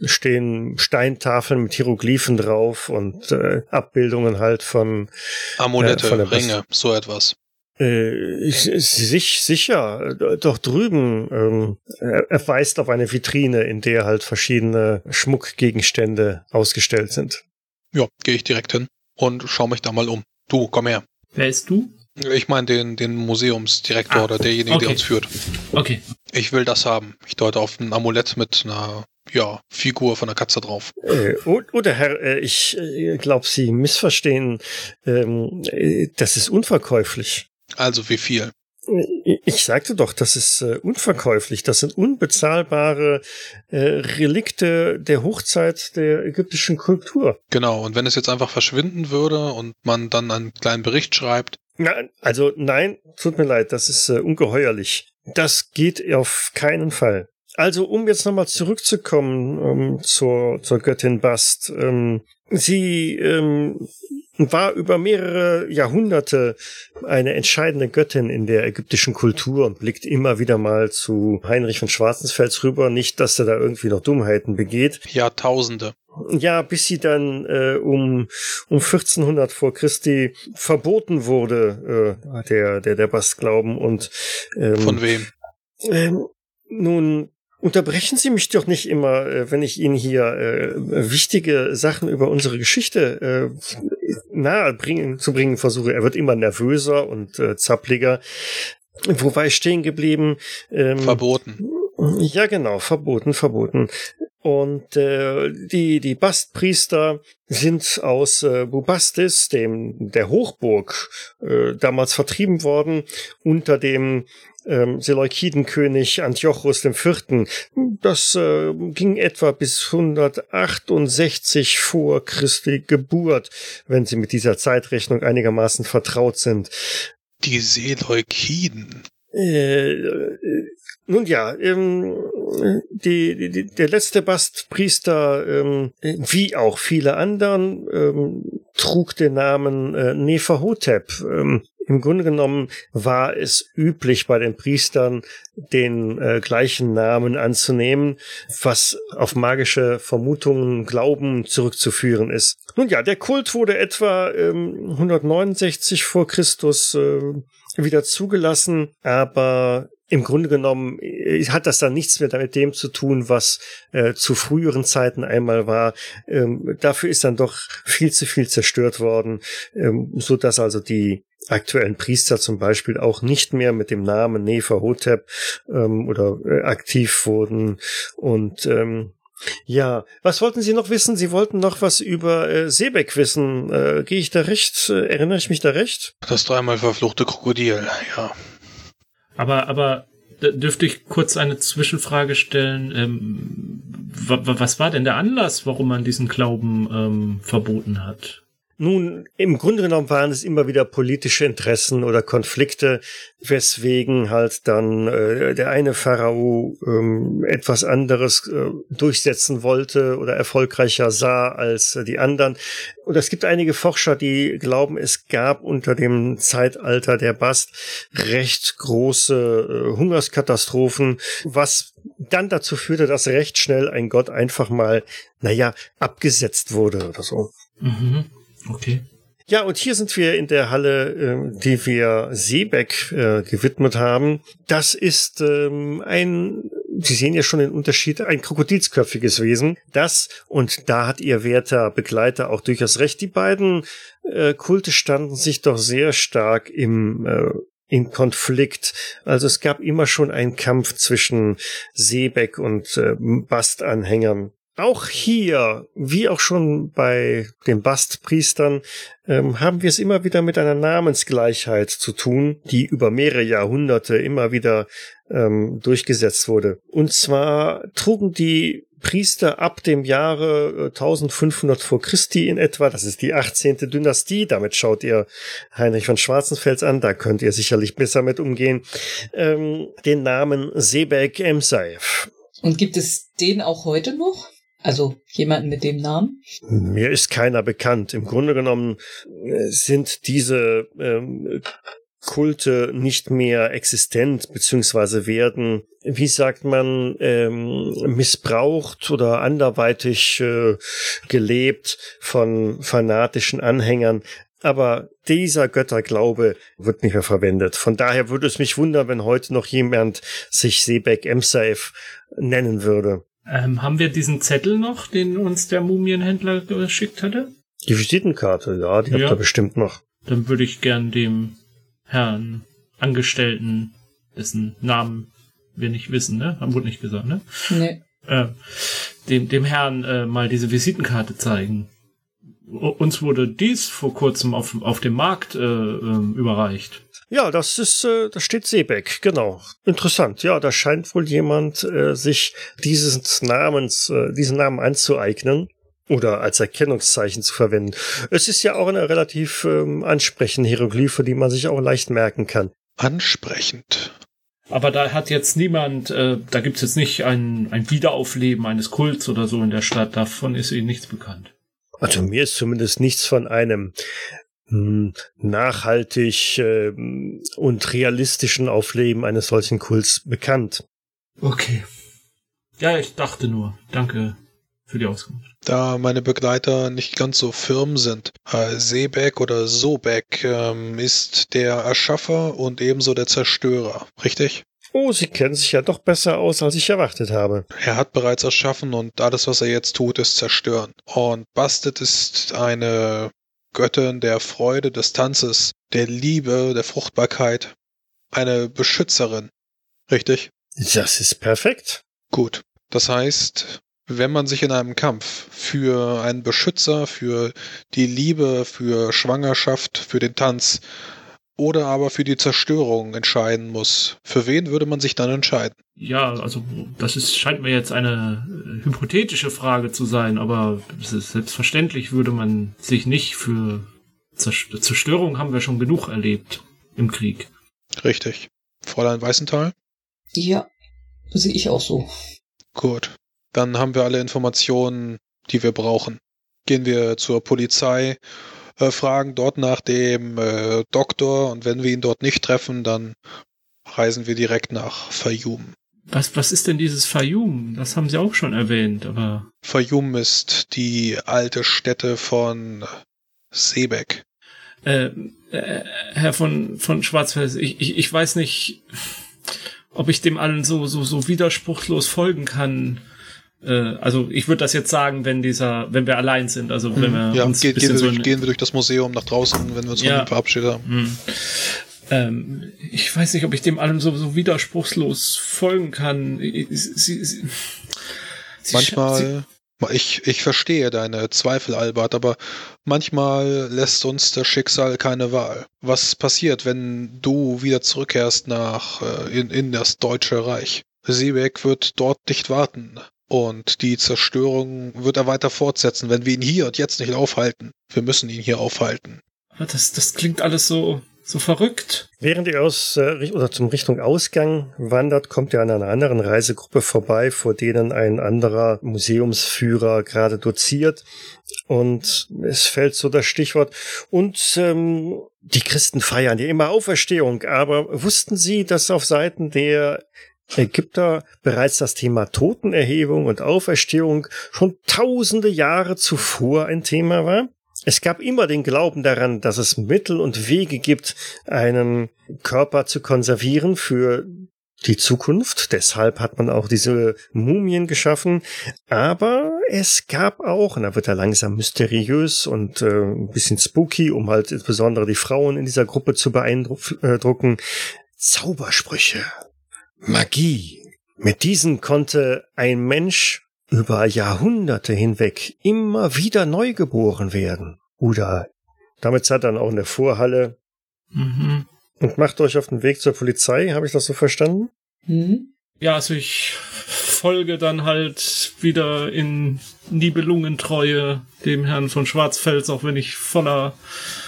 stehen Steintafeln mit Hieroglyphen drauf und äh, Abbildungen halt von Amulette, äh, von Ringe, so etwas. Äh, ich- sich, sicher, äh, doch drüben. Ähm, er, er weist auf eine Vitrine, in der halt verschiedene Schmuckgegenstände ausgestellt sind. Ja, gehe ich direkt hin und schaue mich da mal um. Du, komm her. Wer ist du? Ich meine den, den Museumsdirektor Ah, oder derjenige, okay. der uns führt. Okay. Ich will das haben. Ich deute auf ein Amulett mit einer, ja, Figur von einer Katze drauf. Äh, oder Herr, äh, ich äh, glaube, Sie missverstehen. Ähm, äh, das ist unverkäuflich. Also wie viel? Ich sagte doch, das ist äh, unverkäuflich. Das sind unbezahlbare äh, Relikte der Hochzeit der ägyptischen Kultur. Genau, und wenn es jetzt einfach verschwinden würde und man dann einen kleinen Bericht schreibt, Nein, also nein, tut mir leid, das ist äh, ungeheuerlich. Das geht auf keinen Fall. Also um jetzt nochmal zurückzukommen ähm, zur, zur Göttin Bast. Ähm, sie ähm, war über mehrere Jahrhunderte eine entscheidende Göttin in der ägyptischen Kultur und blickt immer wieder mal zu Heinrich von Schwarzensfels rüber. Nicht, dass er da irgendwie noch Dummheiten begeht. Jahrtausende. Ja, bis sie dann äh, um, um 1400 vor Christi verboten wurde, äh, der, der, der Bastglauben. Und ähm, Von wem? ähm, nun unterbrechen Sie mich doch nicht immer, äh, wenn ich Ihnen hier äh, wichtige Sachen über unsere Geschichte äh, nahe bringen, zu bringen versuche. Er wird immer nervöser und äh, zappliger. Wo war ich stehen geblieben? Ähm, Verboten. ja, genau, verboten, verboten. Und äh, die, die Bastpriester sind aus äh, Bubastis, dem der Hochburg, äh, damals vertrieben worden, unter dem ähm, Seleukidenkönig Antiochus IV. Das äh, ging etwa bis 168 vor Christi Geburt, wenn Sie mit dieser Zeitrechnung einigermaßen vertraut sind. Die Seleukiden. Äh, äh, nun ja, ähm, die, die, der letzte Bastpriester, ähm, wie auch viele anderen, ähm, trug den Namen äh, Neferhotep. Ähm, Im Grunde genommen war es üblich bei den Priestern, den äh, gleichen Namen anzunehmen, was auf magische Vermutungen, Glauben zurückzuführen ist. Nun ja, der Kult wurde etwa ähm, 169 vor Christus äh, wieder zugelassen, aber im Grunde genommen äh, hat das dann nichts mehr mit dem zu tun, was äh, zu früheren Zeiten einmal war. Ähm, dafür ist dann doch viel zu viel zerstört worden, ähm, so dass also die aktuellen Priester zum Beispiel auch nicht mehr mit dem Namen Neferhotep ähm, oder äh, aktiv wurden und ähm, ja, was wollten Sie noch wissen? Sie wollten noch was über äh, Seebeck wissen. Äh, Gehe ich da recht? Äh, erinnere ich mich da recht? Das dreimal verfluchte Krokodil, ja. Aber, aber dürfte ich kurz eine Zwischenfrage stellen? Ähm, wa- wa- was war denn der Anlass, warum man diesen Glauben ähm, verboten hat? Nun, im Grunde genommen waren es immer wieder politische Interessen oder Konflikte, weswegen halt dann äh, der eine Pharao ähm, etwas anderes äh, durchsetzen wollte oder erfolgreicher sah als äh, die anderen. Und es gibt einige Forscher, die glauben, es gab unter dem Zeitalter der Bast recht große äh, Hungerskatastrophen, was dann dazu führte, dass recht schnell ein Gott einfach mal, naja, abgesetzt wurde oder so. Mhm. Okay. Ja, und hier sind wir in der Halle, äh, die wir Seebeck äh, gewidmet haben. Das ist ähm, ein, Sie sehen ja schon den Unterschied, ein krokodilsköpfiges Wesen. Das, und da hat Ihr werter Begleiter auch durchaus recht, die beiden äh, Kulte standen sich doch sehr stark im äh, in Konflikt. Also es gab immer schon einen Kampf zwischen Seebeck und äh, Bastanhängern. Auch hier, wie auch schon bei den Bastpriestern, ähm, haben wir es immer wieder mit einer Namensgleichheit zu tun, die über mehrere Jahrhunderte immer wieder ähm, durchgesetzt wurde. Und zwar trugen die Priester ab dem Jahre äh, 1500 vor Christi in etwa, das ist die 18. Dynastie, damit schaut ihr Heinrich von Schwarzenfels an, da könnt ihr sicherlich besser mit umgehen, ähm, den Namen Sebek Emsaev. Und gibt es den auch heute noch? Also jemanden mit dem Namen? Mir ist keiner bekannt. Im Grunde genommen äh, sind diese ähm, Kulte nicht mehr existent beziehungsweise werden, wie sagt man, ähm, missbraucht oder anderweitig äh, gelebt von fanatischen Anhängern. Aber dieser Götterglaube wird nicht mehr verwendet. Von daher würde es mich wundern, wenn heute noch jemand sich Sebek Emsaif nennen würde. Ähm, haben wir diesen Zettel noch, den uns der Mumienhändler geschickt hatte? Die Visitenkarte, ja, die ja. habt ihr bestimmt noch. Dann würde ich gern dem Herrn Angestellten, dessen Namen wir nicht wissen, ne? Haben wohl nicht gesagt, ne? Nee. Äh, dem, dem Herrn äh, mal diese Visitenkarte zeigen. Uns wurde dies vor kurzem auf, auf dem Markt äh, äh, überreicht. Ja, das ist, äh, da steht Seebeck, genau. Interessant. Ja, da scheint wohl jemand äh, sich dieses Namens, äh, diesen Namen anzueignen oder als Erkennungszeichen zu verwenden. Es ist ja auch eine relativ ähm, ansprechende Hieroglyphe, die man sich auch leicht merken kann. Ansprechend. Aber da hat jetzt niemand, äh, da gibt's jetzt nicht ein, ein Wiederaufleben eines Kults oder so in der Stadt. Davon ist Ihnen nichts bekannt. Also mir ist zumindest nichts von einem nachhaltig äh, und realistischen Aufleben eines solchen Kults bekannt. Okay. Ja, ich dachte nur. Danke für die Auskunft. Da meine Begleiter nicht ganz so firm sind. Äh, Seebeck oder Sobeck ähm, ist der Erschaffer und ebenso der Zerstörer, richtig? Oh, Sie kennen sich ja doch besser aus, als ich erwartet habe. Er hat bereits erschaffen und alles, was er jetzt tut, ist zerstören. Und Bastet ist eine Göttin der Freude, des Tanzes, der Liebe, der Fruchtbarkeit. Eine Beschützerin. Richtig? Das ist perfekt. Gut. Das heißt, wenn man sich in einem Kampf für einen Beschützer, für die Liebe, für Schwangerschaft, für den Tanz oder aber für die Zerstörung entscheiden muss, für wen würde man sich dann entscheiden? Ja, also das ist, scheint mir jetzt eine äh, hypothetische Frage zu sein, aber selbstverständlich würde man sich nicht für Zerstörung haben wir schon genug erlebt im Krieg. Richtig. Fräulein Weißenthal? Ja, sehe ich auch so. Gut. Dann haben wir alle Informationen, die wir brauchen. Gehen wir zur Polizei, äh, fragen dort nach dem äh, Doktor und wenn wir ihn dort nicht treffen, dann reisen wir direkt nach Fayum. Was, was ist denn dieses Fayum? Das haben Sie auch schon erwähnt, aber. Fayum ist die alte Stätte von Seebeck. Äh, äh, Herr von, von Schwarzfels, ich, ich, ich weiß nicht, ob ich dem allen so, so, so widerspruchslos folgen kann. Äh, also ich würde das jetzt sagen, wenn dieser, wenn wir allein sind, also wenn wir ja, uns geht, gehen, wir so durch, gehen wir durch das Museum nach draußen, wenn wir uns ja, verabschiedet haben. Hm. Ähm, ich weiß nicht, ob ich dem allem so, so widerspruchslos folgen kann. Sie, sie, sie, manchmal, ich, ich verstehe deine Zweifel, Albert, aber manchmal lässt uns das Schicksal keine Wahl. Was passiert, wenn du wieder zurückkehrst nach äh, in, in das Deutsche Reich? Siebeck wird dort nicht warten. Und die Zerstörung wird er weiter fortsetzen, wenn wir ihn hier und jetzt nicht aufhalten. Wir müssen ihn hier aufhalten. Das, das klingt alles so, so verrückt. Während ihr aus äh, oder zum Richtung Ausgang wandert, kommt ihr an einer anderen Reisegruppe vorbei, vor denen ein anderer Museumsführer gerade doziert. Und es fällt so das Stichwort. Und ähm, die Christen feiern ja immer Auferstehung, aber wussten Sie, dass auf Seiten der Ägypter bereits das Thema Totenerhebung und Auferstehung schon tausende Jahre zuvor ein Thema war? Es gab immer den Glauben daran, dass es Mittel und Wege gibt, einen Körper zu konservieren für die Zukunft. Deshalb hat man auch diese Mumien geschaffen. Aber es gab auch, und da wird er langsam mysteriös und äh, ein bisschen spooky, um halt insbesondere die Frauen in dieser Gruppe zu beeindrucken, Zaubersprüche. Magie. Mit diesen konnte ein Mensch über Jahrhunderte hinweg immer wieder neu geboren werden. Oder damit seid dann auch in der Vorhalle mhm. und macht euch auf den Weg zur Polizei. Habe ich das so verstanden? Mhm. Ja, also ich folge dann halt wieder in Nibelungentreue dem Herrn von Schwarzfels, auch wenn ich voller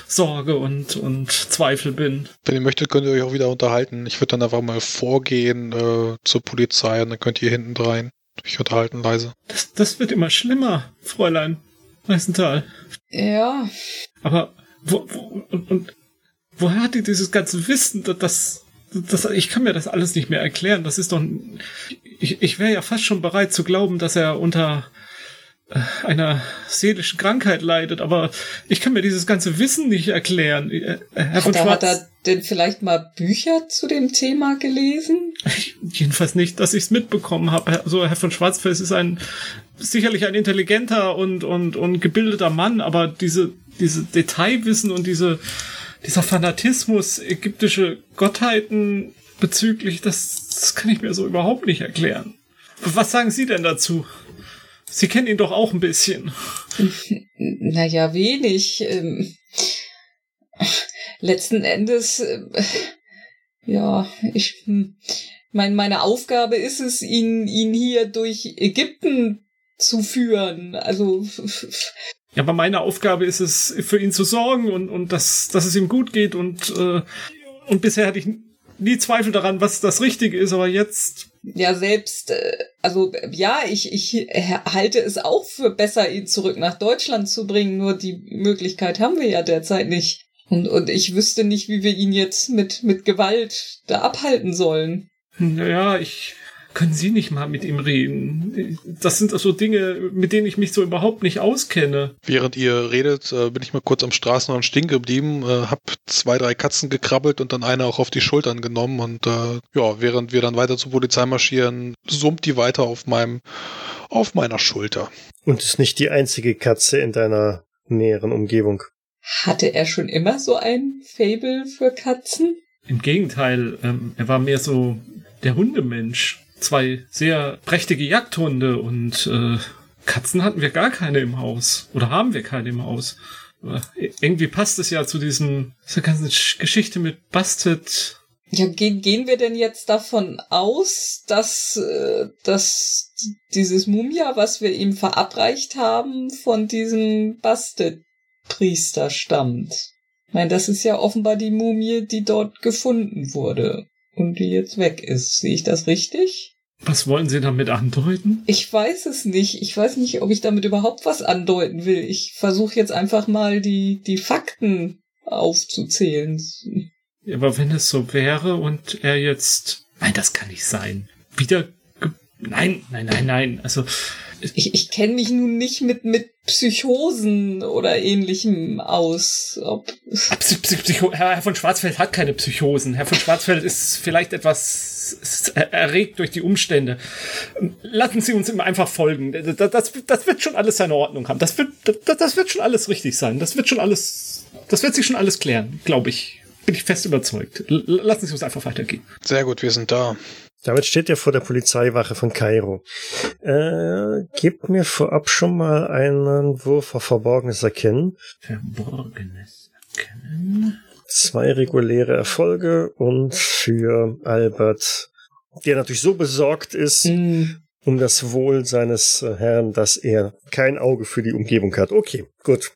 Sorge und, und Zweifel bin. Wenn ihr möchtet, könnt ihr euch auch wieder unterhalten. Ich würde dann einfach mal vorgehen äh, zur Polizei und dann könnt ihr hinten rein. Ich unterhalten leise. Das, das wird immer schlimmer, Fräulein Meißenthal. Ja. Aber wo, wo und, und woher hat die dieses ganze Wissen? Das, das, ich kann mir das alles nicht mehr erklären. Das ist doch, ich, ich wäre ja fast schon bereit zu glauben, dass er unter äh, einer seelischen Krankheit leidet, aber ich kann mir dieses ganze Wissen nicht erklären. Äh, Herr von hat, er, hat er denn vielleicht mal Bücher zu dem Thema gelesen? Jedenfalls nicht, dass ich es mitbekommen habe. Also Herr von Schwarzfels ist ein sicherlich ein intelligenter und, und, und gebildeter Mann, aber diese, diese Detailwissen und diese, dieser Fanatismus, ägyptische Gottheiten bezüglich, das, das kann ich mir so überhaupt nicht erklären. Was sagen Sie denn dazu? Sie kennen ihn doch auch ein bisschen. Naja, wenig. Ähm, letzten Endes, äh, ja, ich, hm, mein, meine Aufgabe ist es, ihn, ihn hier durch Ägypten zu führen. Also. Ja, aber meine Aufgabe ist es, für ihn zu sorgen und, und dass, dass es ihm gut geht und, äh, und bisher hatte ich nie Zweifel daran, was das Richtige ist, aber jetzt. Ja, selbst, äh, also ja, ich, ich halte es auch für besser, ihn zurück nach Deutschland zu bringen, nur die Möglichkeit haben wir ja derzeit nicht. Und, und ich wüsste nicht, wie wir ihn jetzt mit, mit Gewalt da abhalten sollen. Naja, ich, können Sie nicht mal mit ihm reden? Das sind so Dinge, mit denen ich mich so überhaupt nicht auskenne. Während ihr redet, äh, bin ich mal kurz am Straßenrand stehen geblieben, äh, hab zwei, drei Katzen gekrabbelt und dann eine auch auf die Schultern genommen und äh, ja, während wir dann weiter zur Polizei marschieren, summt die weiter auf meinem, auf meiner Schulter. Und ist nicht die einzige Katze in deiner näheren Umgebung. Hatte er schon immer so ein Fable für Katzen? Im Gegenteil, ähm, er war mehr so der Hundemensch zwei sehr prächtige Jagdhunde und äh, Katzen hatten wir gar keine im Haus. Oder haben wir keine im Haus. Aber irgendwie passt es ja zu diesem, dieser ganzen Geschichte mit Busted. Ja, gehen, gehen wir denn jetzt davon aus, dass, äh, dass dieses Mumia, was wir ihm verabreicht haben, von diesem Busted-Priester stammt? Ich meine, das ist ja offenbar die Mumie, die dort gefunden wurde und die jetzt weg ist. Sehe ich das richtig? Was wollen Sie damit andeuten? Ich weiß es nicht. Ich weiß nicht, ob ich damit überhaupt was andeuten will. Ich versuche jetzt einfach mal die, die Fakten aufzuzählen. Aber wenn es so wäre und er jetzt. Nein, das kann nicht sein. Wieder. Nein, nein, nein, nein. Also ich, ich kenne mich nun nicht mit, mit Psychosen oder ähnlichem aus. Ob Psycho Herr von Schwarzfeld hat keine Psychosen. Herr von Schwarzfeld ist vielleicht etwas erregt durch die Umstände. Lassen Sie uns ihm einfach folgen. Das, das, das wird schon alles seine Ordnung haben. Das wird, das, das wird schon alles richtig sein. Das wird schon alles, das wird sich schon alles klären, glaube ich. Bin ich fest überzeugt. Lassen Sie uns einfach weitergehen. Sehr gut, wir sind da. Damit steht er vor der Polizeiwache von Kairo. Äh, gebt mir vorab schon mal einen Wurf auf Verborgenes Erkennen. Verborgenes Erkennen. Zwei reguläre Erfolge und für Albert, der natürlich so besorgt ist, mm. um das Wohl seines äh, Herrn, dass er kein Auge für die Umgebung hat. Okay, gut.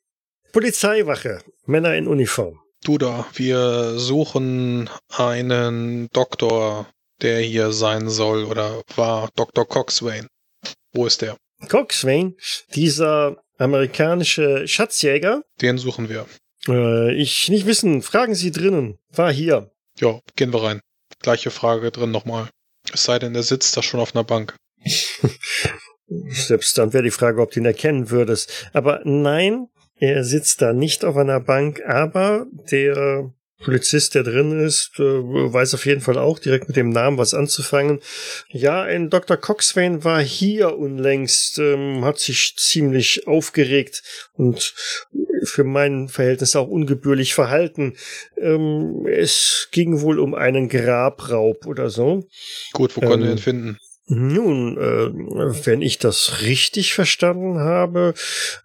Polizeiwache, Männer in Uniform. Du da, wir suchen einen Doktor der hier sein soll oder war Dr. Coxswain. Wo ist der? Coxswain, dieser amerikanische Schatzjäger. Den suchen wir. Äh, ich nicht wissen. Fragen Sie drinnen. War hier. Ja, gehen wir rein. Gleiche Frage drin nochmal. Es sei denn, er sitzt da schon auf einer Bank. Selbst dann wäre die Frage, ob du ihn erkennen würdest. Aber nein, er sitzt da nicht auf einer Bank, aber der Polizist, der drin ist, äh, weiß auf jeden Fall auch direkt mit dem Namen was anzufangen. Ja, ein Dr. Coxswain war hier unlängst, ähm, hat sich ziemlich aufgeregt und für mein Verhältnis auch ungebührlich verhalten. Ähm, es ging wohl um einen Grabraub oder so. Gut, wo können ähm, wir ihn finden? Nun, äh, wenn ich das richtig verstanden habe,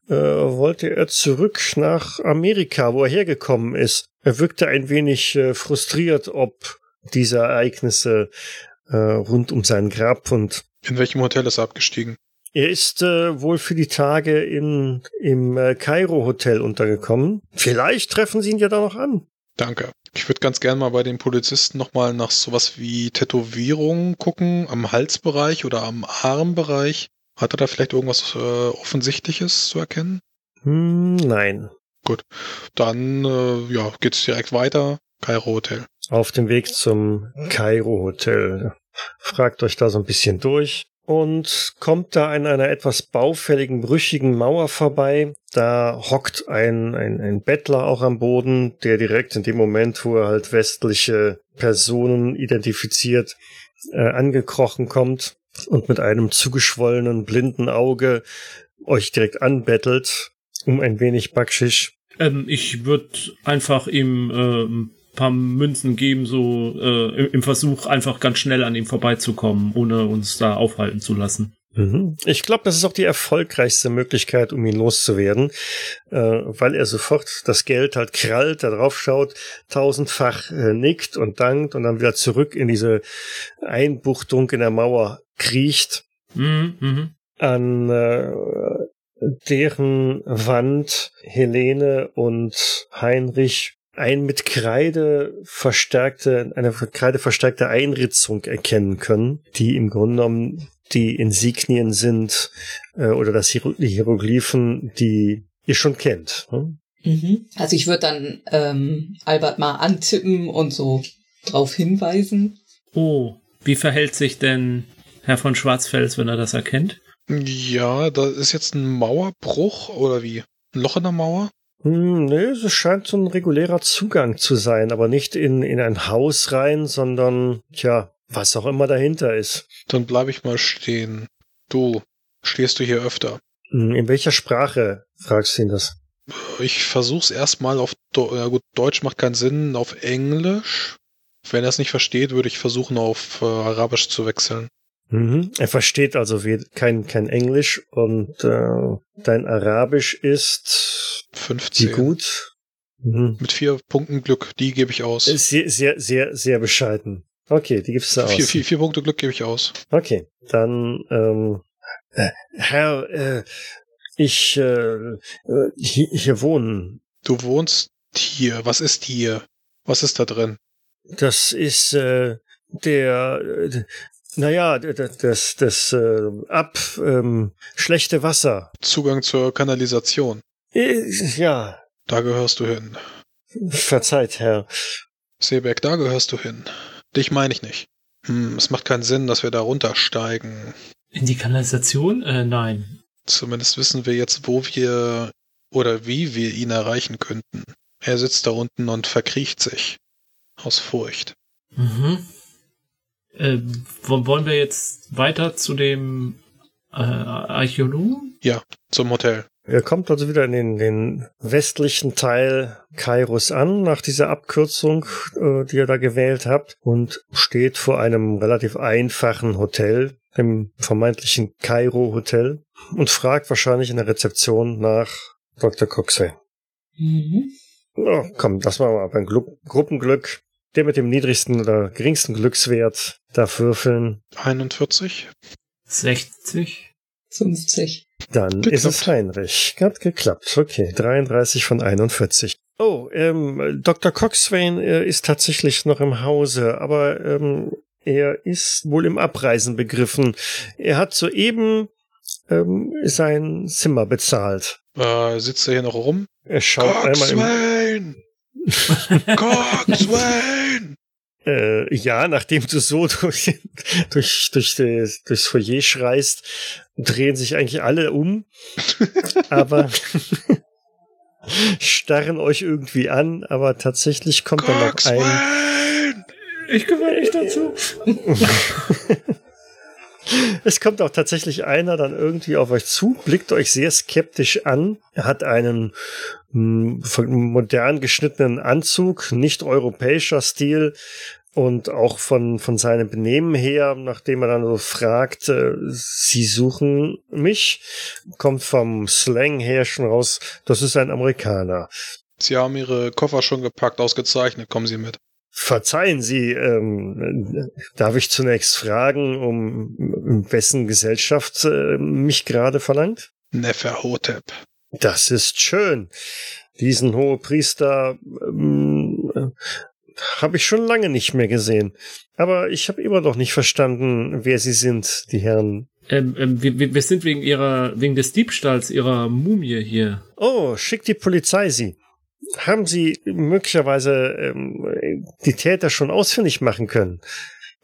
äh, wollte er zurück nach Amerika, wo er hergekommen ist. Er wirkte ein wenig äh, frustriert, ob diese Ereignisse äh, rund um seinen Grabfund. In welchem Hotel ist er abgestiegen? Er ist äh, wohl für die Tage in, im äh, Kairo Hotel untergekommen. Vielleicht treffen Sie ihn ja da noch an. Danke. Ich würde ganz gerne mal bei den Polizisten nochmal nach sowas wie Tätowierungen gucken, am Halsbereich oder am Armbereich. Hat er da vielleicht irgendwas äh, Offensichtliches zu erkennen? Hm, nein. Gut. Dann äh, ja, geht's direkt weiter. Kairo Hotel. Auf dem Weg zum Kairo Hotel. Fragt euch da so ein bisschen durch und kommt da an einer etwas baufälligen, brüchigen Mauer vorbei. Da hockt ein, ein, ein Bettler auch am Boden, der direkt in dem Moment, wo er halt westliche Personen identifiziert, äh, angekrochen kommt und mit einem zugeschwollenen, blinden Auge euch direkt anbettelt um ein wenig Backschisch. Ähm, ich würde einfach ihm äh, ein paar Münzen geben, so äh, im Versuch, einfach ganz schnell an ihm vorbeizukommen, ohne uns da aufhalten zu lassen. Mhm. Ich glaube, das ist auch die erfolgreichste Möglichkeit, um ihn loszuwerden, äh, weil er sofort das Geld halt krallt, da drauf schaut, tausendfach äh, nickt und dankt und dann wieder zurück in diese Einbuchtung in der Mauer kriecht. Mhm, mh. An äh, deren Wand Helene und Heinrich ein mit Kreide verstärkte, eine Kreide verstärkte Einritzung erkennen können, die im Grunde genommen die Insignien sind äh, oder das Hier die Hieroglyphen, die ihr schon kennt. Hm? Mhm. Also ich würde dann ähm, Albert mal antippen und so drauf hinweisen. Oh, wie verhält sich denn Herr von Schwarzfels, wenn er das erkennt? Ja, da ist jetzt ein Mauerbruch oder wie? Ein Loch in der Mauer? Hm, nee, es scheint so ein regulärer Zugang zu sein, aber nicht in, in ein Haus rein, sondern, tja, was auch immer dahinter ist. Dann bleibe ich mal stehen. Du, stehst du hier öfter? Hm, in welcher Sprache fragst du ihn das? Ich versuch's erstmal auf, Do ja gut, Deutsch macht keinen Sinn, auf Englisch. Wenn er es nicht versteht, würde ich versuchen, auf äh, Arabisch zu wechseln. Mhm. Er versteht also kein, kein Englisch und äh, dein Arabisch ist 15. Wie gut? Mhm. Mit vier Punkten Glück, die gebe ich aus. Sehr, sehr, sehr, sehr bescheiden. Okay, die gibst du vier, aus. Vier, vier Punkte Glück gebe ich aus. Okay, dann ähm, äh, Herr, äh, ich äh, äh hier, hier wohnen. Du wohnst hier. Was ist hier? Was ist da drin? Das ist äh, der äh, naja, das, das, das äh, ab ähm, schlechte Wasser. Zugang zur Kanalisation. Ja. Da gehörst du hin. Verzeiht, Herr. Seeberg, da gehörst du hin. Dich meine ich nicht. Hm, es macht keinen Sinn, dass wir da runtersteigen. In die Kanalisation? Äh, nein. Zumindest wissen wir jetzt, wo wir oder wie wir ihn erreichen könnten. Er sitzt da unten und verkriecht sich. Aus Furcht. Mhm. Äh, wollen wir jetzt weiter zu dem äh, Archäologen? Ja, zum Hotel. Er kommt also wieder in den, den westlichen Teil Kairos an, nach dieser Abkürzung, äh, die ihr da gewählt habt, und steht vor einem relativ einfachen Hotel, dem vermeintlichen Kairo Hotel, und fragt wahrscheinlich in der Rezeption nach Dr. Coxway. Mhm. Oh, komm, das machen wir beim Gru Gruppenglück der mit dem niedrigsten oder geringsten Glückswert darf würfeln. 41. 60. 50. Dann geklappt. ist es Heinrich. Hat geklappt. Okay, 33 von 41. Oh, ähm, Dr. Coxswain äh, ist tatsächlich noch im Hause, aber ähm, er ist wohl im Abreisen begriffen. Er hat soeben ähm, sein Zimmer bezahlt. Äh, sitzt er hier noch rum? Er schaut Coxswain! einmal im Coxswain! Äh, ja, nachdem du so durch, durch, durch das, durchs Foyer schreist, drehen sich eigentlich alle um, aber starren euch irgendwie an, aber tatsächlich kommt dann noch ein. Ich gehöre nicht dazu. Es kommt auch tatsächlich einer dann irgendwie auf euch zu, blickt euch sehr skeptisch an. Er hat einen modern geschnittenen Anzug, nicht europäischer Stil und auch von, von seinem Benehmen her, nachdem er dann so fragt, äh, Sie suchen mich, kommt vom Slang her schon raus, das ist ein Amerikaner. Sie haben Ihre Koffer schon gepackt, ausgezeichnet, kommen Sie mit. Verzeihen Sie, ähm, darf ich zunächst fragen, um wessen Gesellschaft äh, mich gerade verlangt? Neferhotep. Das ist schön. Diesen Hohepriester ähm, äh, habe ich schon lange nicht mehr gesehen. Aber ich habe immer noch nicht verstanden, wer Sie sind, die Herren Ähm, ähm, wir, wir sind wegen ihrer, wegen des Diebstahls ihrer Mumie hier. Oh, schickt die Polizei sie. Haben Sie möglicherweise ähm, die Täter schon ausfindig machen können?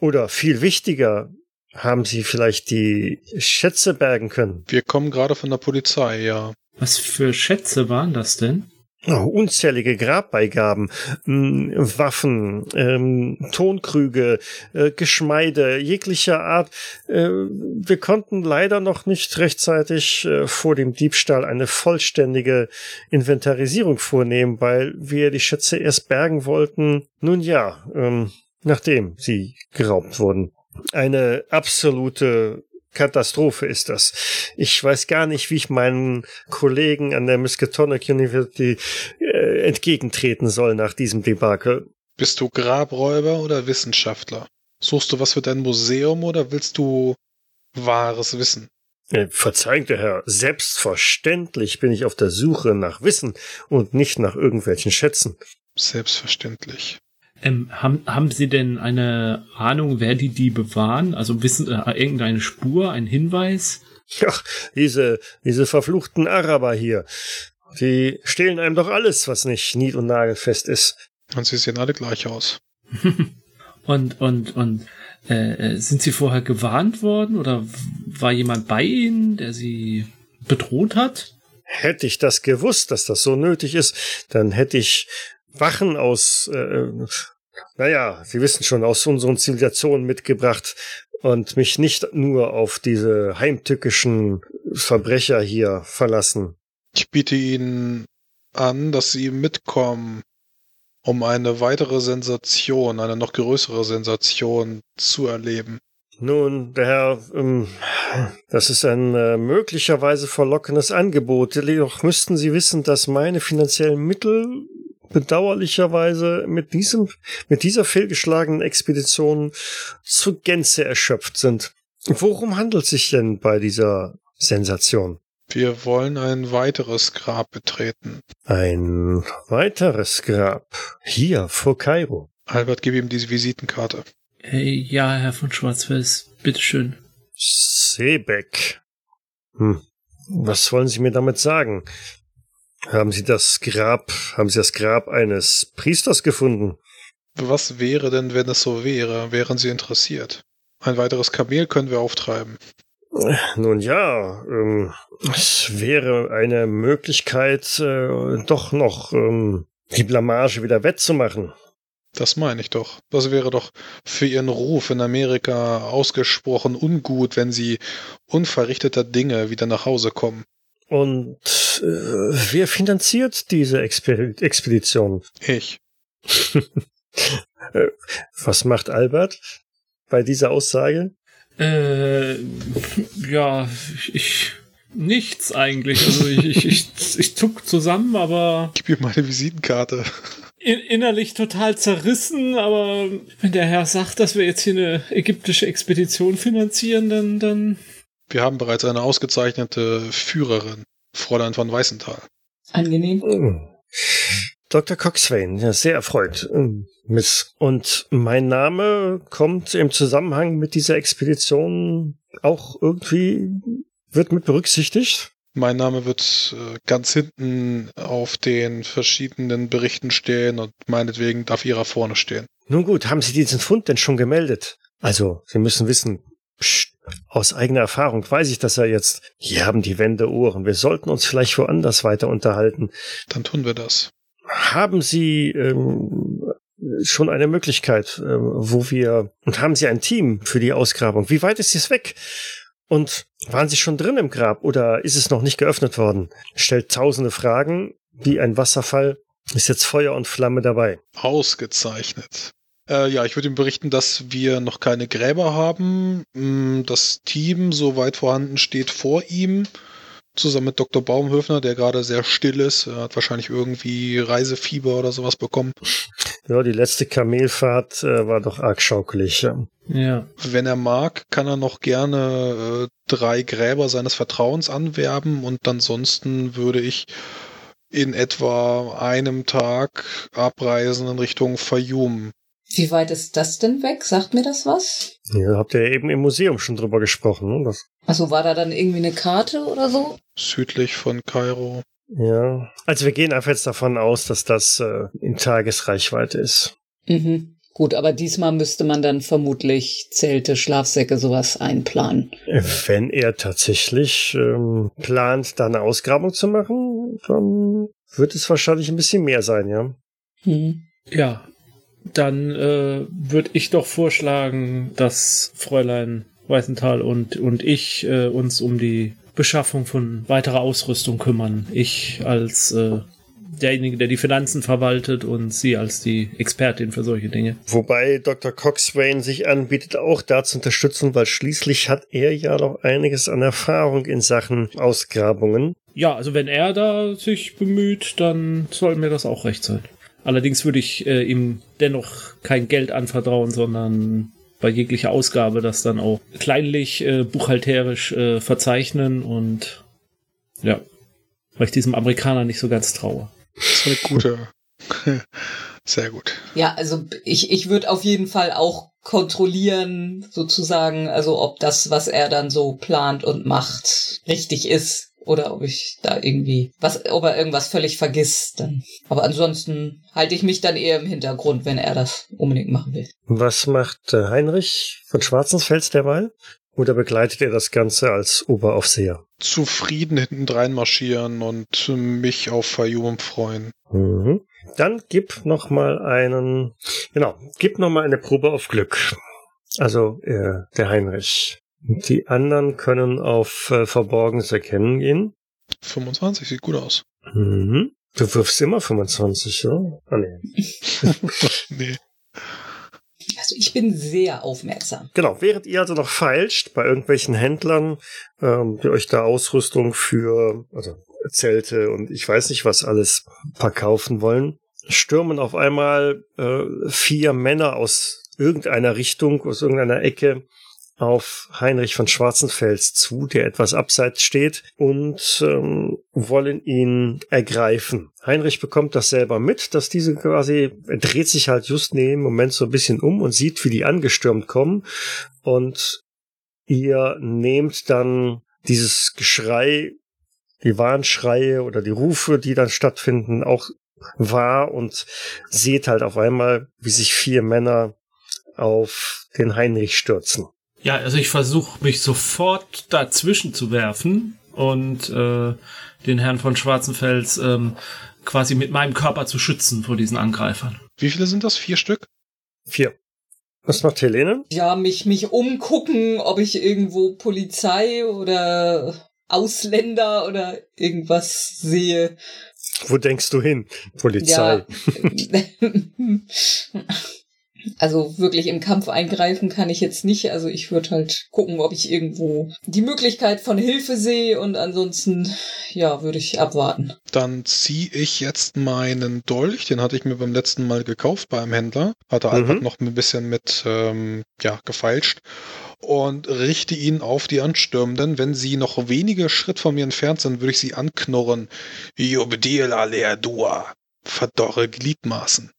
Oder viel wichtiger, haben Sie vielleicht die Schätze bergen können? Wir kommen gerade von der Polizei, ja. Was für Schätze waren das denn? Oh, unzählige Grabbeigaben, mh, Waffen, ähm, Tonkrüge, äh, Geschmeide jeglicher Art. Äh, wir konnten leider noch nicht rechtzeitig äh, vor dem Diebstahl eine vollständige Inventarisierung vornehmen, weil wir die Schätze erst bergen wollten. Nun ja, ähm, nachdem sie geraubt wurden. Eine absolute Katastrophe ist das. Ich weiß gar nicht, wie ich meinen Kollegen an der Miskatonic University äh, entgegentreten soll nach diesem Debakel. Bist du Grabräuber oder Wissenschaftler? Suchst du was für dein Museum oder willst du wahres Wissen? Äh, Verzeihen, der Herr, selbstverständlich bin ich auf der Suche nach Wissen und nicht nach irgendwelchen Schätzen. Selbstverständlich. Ähm, haben, haben Sie denn eine Ahnung, wer die Diebe waren? Also wissen äh, irgendeine Spur, ein Hinweis? Ach, diese, diese verfluchten Araber hier. Die stehlen einem doch alles, was nicht nied- und nagelfest ist. Und sie sehen alle gleich aus. und und und äh, äh, sind Sie vorher gewarnt worden oder war jemand bei Ihnen, der Sie bedroht hat? Hätte ich das gewusst, dass das so nötig ist, dann hätte ich Wachen aus, äh, naja, Sie wissen schon, aus unseren Zivilisationen mitgebracht und mich nicht nur auf diese heimtückischen Verbrecher hier verlassen. Ich biete Ihnen an, dass Sie mitkommen, um eine weitere Sensation, eine noch größere Sensation zu erleben. Nun, der Herr, ähm, das ist ein äh, möglicherweise verlockendes Angebot. Jedoch müssten Sie wissen, dass meine finanziellen Mittel bedauerlicherweise mit diesem, mit dieser fehlgeschlagenen Expedition zur Gänze erschöpft sind. Worum handelt es sich denn bei dieser Sensation? Wir wollen ein weiteres Grab betreten. Ein weiteres Grab. Hier vor Kairo. Albert, gib ihm diese Visitenkarte. Hey, ja, Herr von Schwarzfels, bitteschön. Seebeck. Hm. Was wollen Sie mir damit sagen? Haben Sie das Grab, haben Sie das Grab eines Priesters gefunden? Was wäre denn, wenn es so wäre? Wären Sie interessiert? Ein weiteres Kamel können wir auftreiben. Nun ja, ähm, es wäre eine Möglichkeit, äh, doch noch ähm, die Blamage wieder wettzumachen. Das meine ich doch. Das wäre doch für Ihren Ruf in Amerika ausgesprochen ungut, wenn Sie unverrichteter Dinge wieder nach Hause kommen. Und äh, wer finanziert diese Exper Expedition? Ich. Äh, Was macht Albert bei dieser Aussage? Äh, ja, ich nichts eigentlich. Also ich, ich, ich, ich zuck zusammen, aber Gib ihm meine Visitenkarte. in, innerlich total zerrissen. Aber wenn der Herr sagt, dass wir jetzt hier eine ägyptische Expedition finanzieren, dann, dann Wir haben bereits eine ausgezeichnete Führerin, Fräulein von Weißenthal. Angenehm. Hm. Dr. Coxswain, ja, sehr erfreut, ähm, Miss. Und mein Name kommt im Zusammenhang mit dieser Expedition auch irgendwie, wird mit berücksichtigt? Mein Name wird äh, ganz hinten auf den verschiedenen Berichten stehen und meinetwegen darf Ihrer vorne stehen. Nun gut, haben Sie diesen Fund denn schon gemeldet? Also, Sie müssen wissen, pst, aus eigener Erfahrung weiß ich das ja jetzt. Hier haben die Wände Ohren. Wir sollten uns vielleicht woanders weiter unterhalten. Dann tun wir das. Haben Sie ähm, schon eine Möglichkeit, ähm, wo wir und haben Sie ein Team für die Ausgrabung? Wie weit ist es weg? Und waren Sie schon drin im Grab oder ist es noch nicht geöffnet worden? Stellt tausende Fragen, wie ein Wasserfall. Ist jetzt Feuer und Flamme dabei. Ausgezeichnet. Äh, ja, ich würde ihm berichten, dass wir noch keine Gräber haben. Mm, Das Team, soweit vorhanden, steht vor ihm. Zusammen mit Dr. Baumhöfner, der gerade sehr still ist. Er hat wahrscheinlich irgendwie Reisefieber oder sowas bekommen. Ja, die letzte Kamelfahrt äh, war doch arg schaukelig. Ja. ja. Wenn er mag, kann er noch gerne äh, drei Gräber seines Vertrauens anwerben und ansonsten würde ich in etwa einem Tag abreisen in Richtung Fayum. Wie weit ist das denn weg? Sagt mir das was? Ja, habt ihr eben im Museum schon drüber gesprochen, ne? Das, Also war da dann irgendwie eine Karte oder so? Südlich von Kairo. ja. Also wir gehen einfach jetzt davon aus, dass das äh, in Tagesreichweite ist. Mhm. Gut, aber diesmal müsste man dann vermutlich Zelte, Schlafsäcke, sowas einplanen. Wenn er tatsächlich ähm, plant, da eine Ausgrabung zu machen, dann wird es wahrscheinlich ein bisschen mehr sein, ja. Hm. Ja, dann äh, würde ich doch vorschlagen, dass Fräulein Weißenthal und, und ich äh, uns um die Beschaffung von weiterer Ausrüstung kümmern. Ich als äh, derjenige, der die Finanzen verwaltet und sie als die Expertin für solche Dinge. Wobei Dr. Coxswain sich anbietet, auch da zu unterstützen, weil schließlich hat er ja noch einiges an Erfahrung in Sachen Ausgrabungen. Ja, also wenn er da sich bemüht, dann soll mir das auch recht sein. Allerdings würde ich äh, ihm dennoch kein Geld anvertrauen, sondern bei jeglicher Ausgabe das dann auch kleinlich äh, buchhalterisch äh, verzeichnen und ja, weil ich diesem Amerikaner nicht so ganz traue. Das ist eine gute. Sehr gut. Ja, also ich, ich würde auf jeden Fall auch kontrollieren, sozusagen, also ob das, was er dann so plant und macht, richtig ist. Oder ob ich da irgendwie, was, ob er irgendwas völlig vergisst dann. Aber ansonsten halte ich mich dann eher im Hintergrund, wenn er das unbedingt machen will. Was macht äh, Heinrich von Schwarzensfels derweil? Oder begleitet er das Ganze als Oberaufseher? Zufrieden hinten drein marschieren und mich auf Fayum freuen. Mhm. Dann gib noch mal einen, genau, gib noch mal eine Probe auf Glück. Also äh, der Heinrich. Die anderen können auf äh, Verborgenes erkennen gehen. 25 sieht gut aus. Mhm. Du wirfst immer 25, ja? Ah, nee. nee. Also ich bin sehr aufmerksam. Genau, während ihr also noch feilscht bei irgendwelchen Händlern, ähm, die euch da Ausrüstung für, also Zelte und ich weiß nicht was alles verkaufen wollen, stürmen auf einmal äh, vier Männer aus irgendeiner Richtung, aus irgendeiner Ecke auf Heinrich von Schwarzenfels zu, der etwas abseits steht, und ähm, wollen ihn ergreifen. Heinrich bekommt das selber mit, dass diese quasi, er dreht sich halt just in dem Moment so ein bisschen um und sieht, wie die angestürmt kommen. Und ihr nehmt dann dieses Geschrei, die Warnschreie oder die Rufe, die dann stattfinden, auch wahr und seht halt auf einmal, wie sich vier Männer auf den Heinrich stürzen. Ja, also ich versuche mich sofort dazwischen zu werfen und äh, den Herrn von Schwarzenfels ähm, quasi mit meinem Körper zu schützen vor diesen Angreifern. Wie viele sind das? Vier Stück? Vier. Was macht Helene? Ja, mich, mich umgucken, ob ich irgendwo Polizei oder Ausländer oder irgendwas sehe. Wo denkst du hin? Polizei. Ja. Also wirklich im Kampf eingreifen kann ich jetzt nicht. Also ich würde halt gucken, ob ich irgendwo die Möglichkeit von Hilfe sehe und ansonsten, ja, würde ich abwarten. Dann ziehe ich jetzt meinen Dolch, den hatte ich mir beim letzten Mal gekauft beim Händler. Hatte Mhm. einfach noch ein bisschen mit, ähm, ja, gefeilscht. Und richte ihn auf die Anstürmenden. Wenn sie noch wenige Schritt von mir entfernt sind, würde ich sie anknurren. Jubedil Aleadua. Verdorre Gliedmaßen.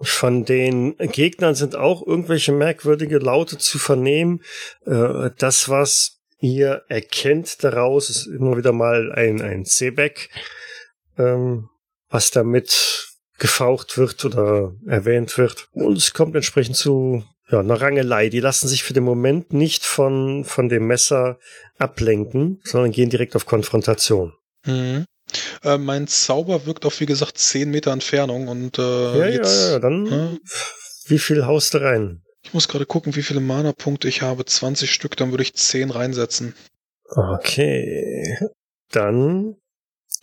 Von den Gegnern sind auch irgendwelche merkwürdige Laute zu vernehmen. Äh, das, was ihr erkennt daraus, ist immer wieder mal ein, ein Seebeck, ähm, was damit gefaucht wird oder erwähnt wird. Und es kommt entsprechend zu ja, einer Rangelei. Die lassen sich für den Moment nicht von, von dem Messer ablenken, sondern gehen direkt auf Konfrontation. Mhm. Äh, mein Zauber wirkt auf, wie gesagt, 10 Meter Entfernung und äh, ja, jetzt, ja, ja, dann Ja. wie viel haust du rein? ich muss gerade gucken, wie viele Mana-Punkte ich habe. 20 Stück, dann würde ich 10 reinsetzen. Okay. Dann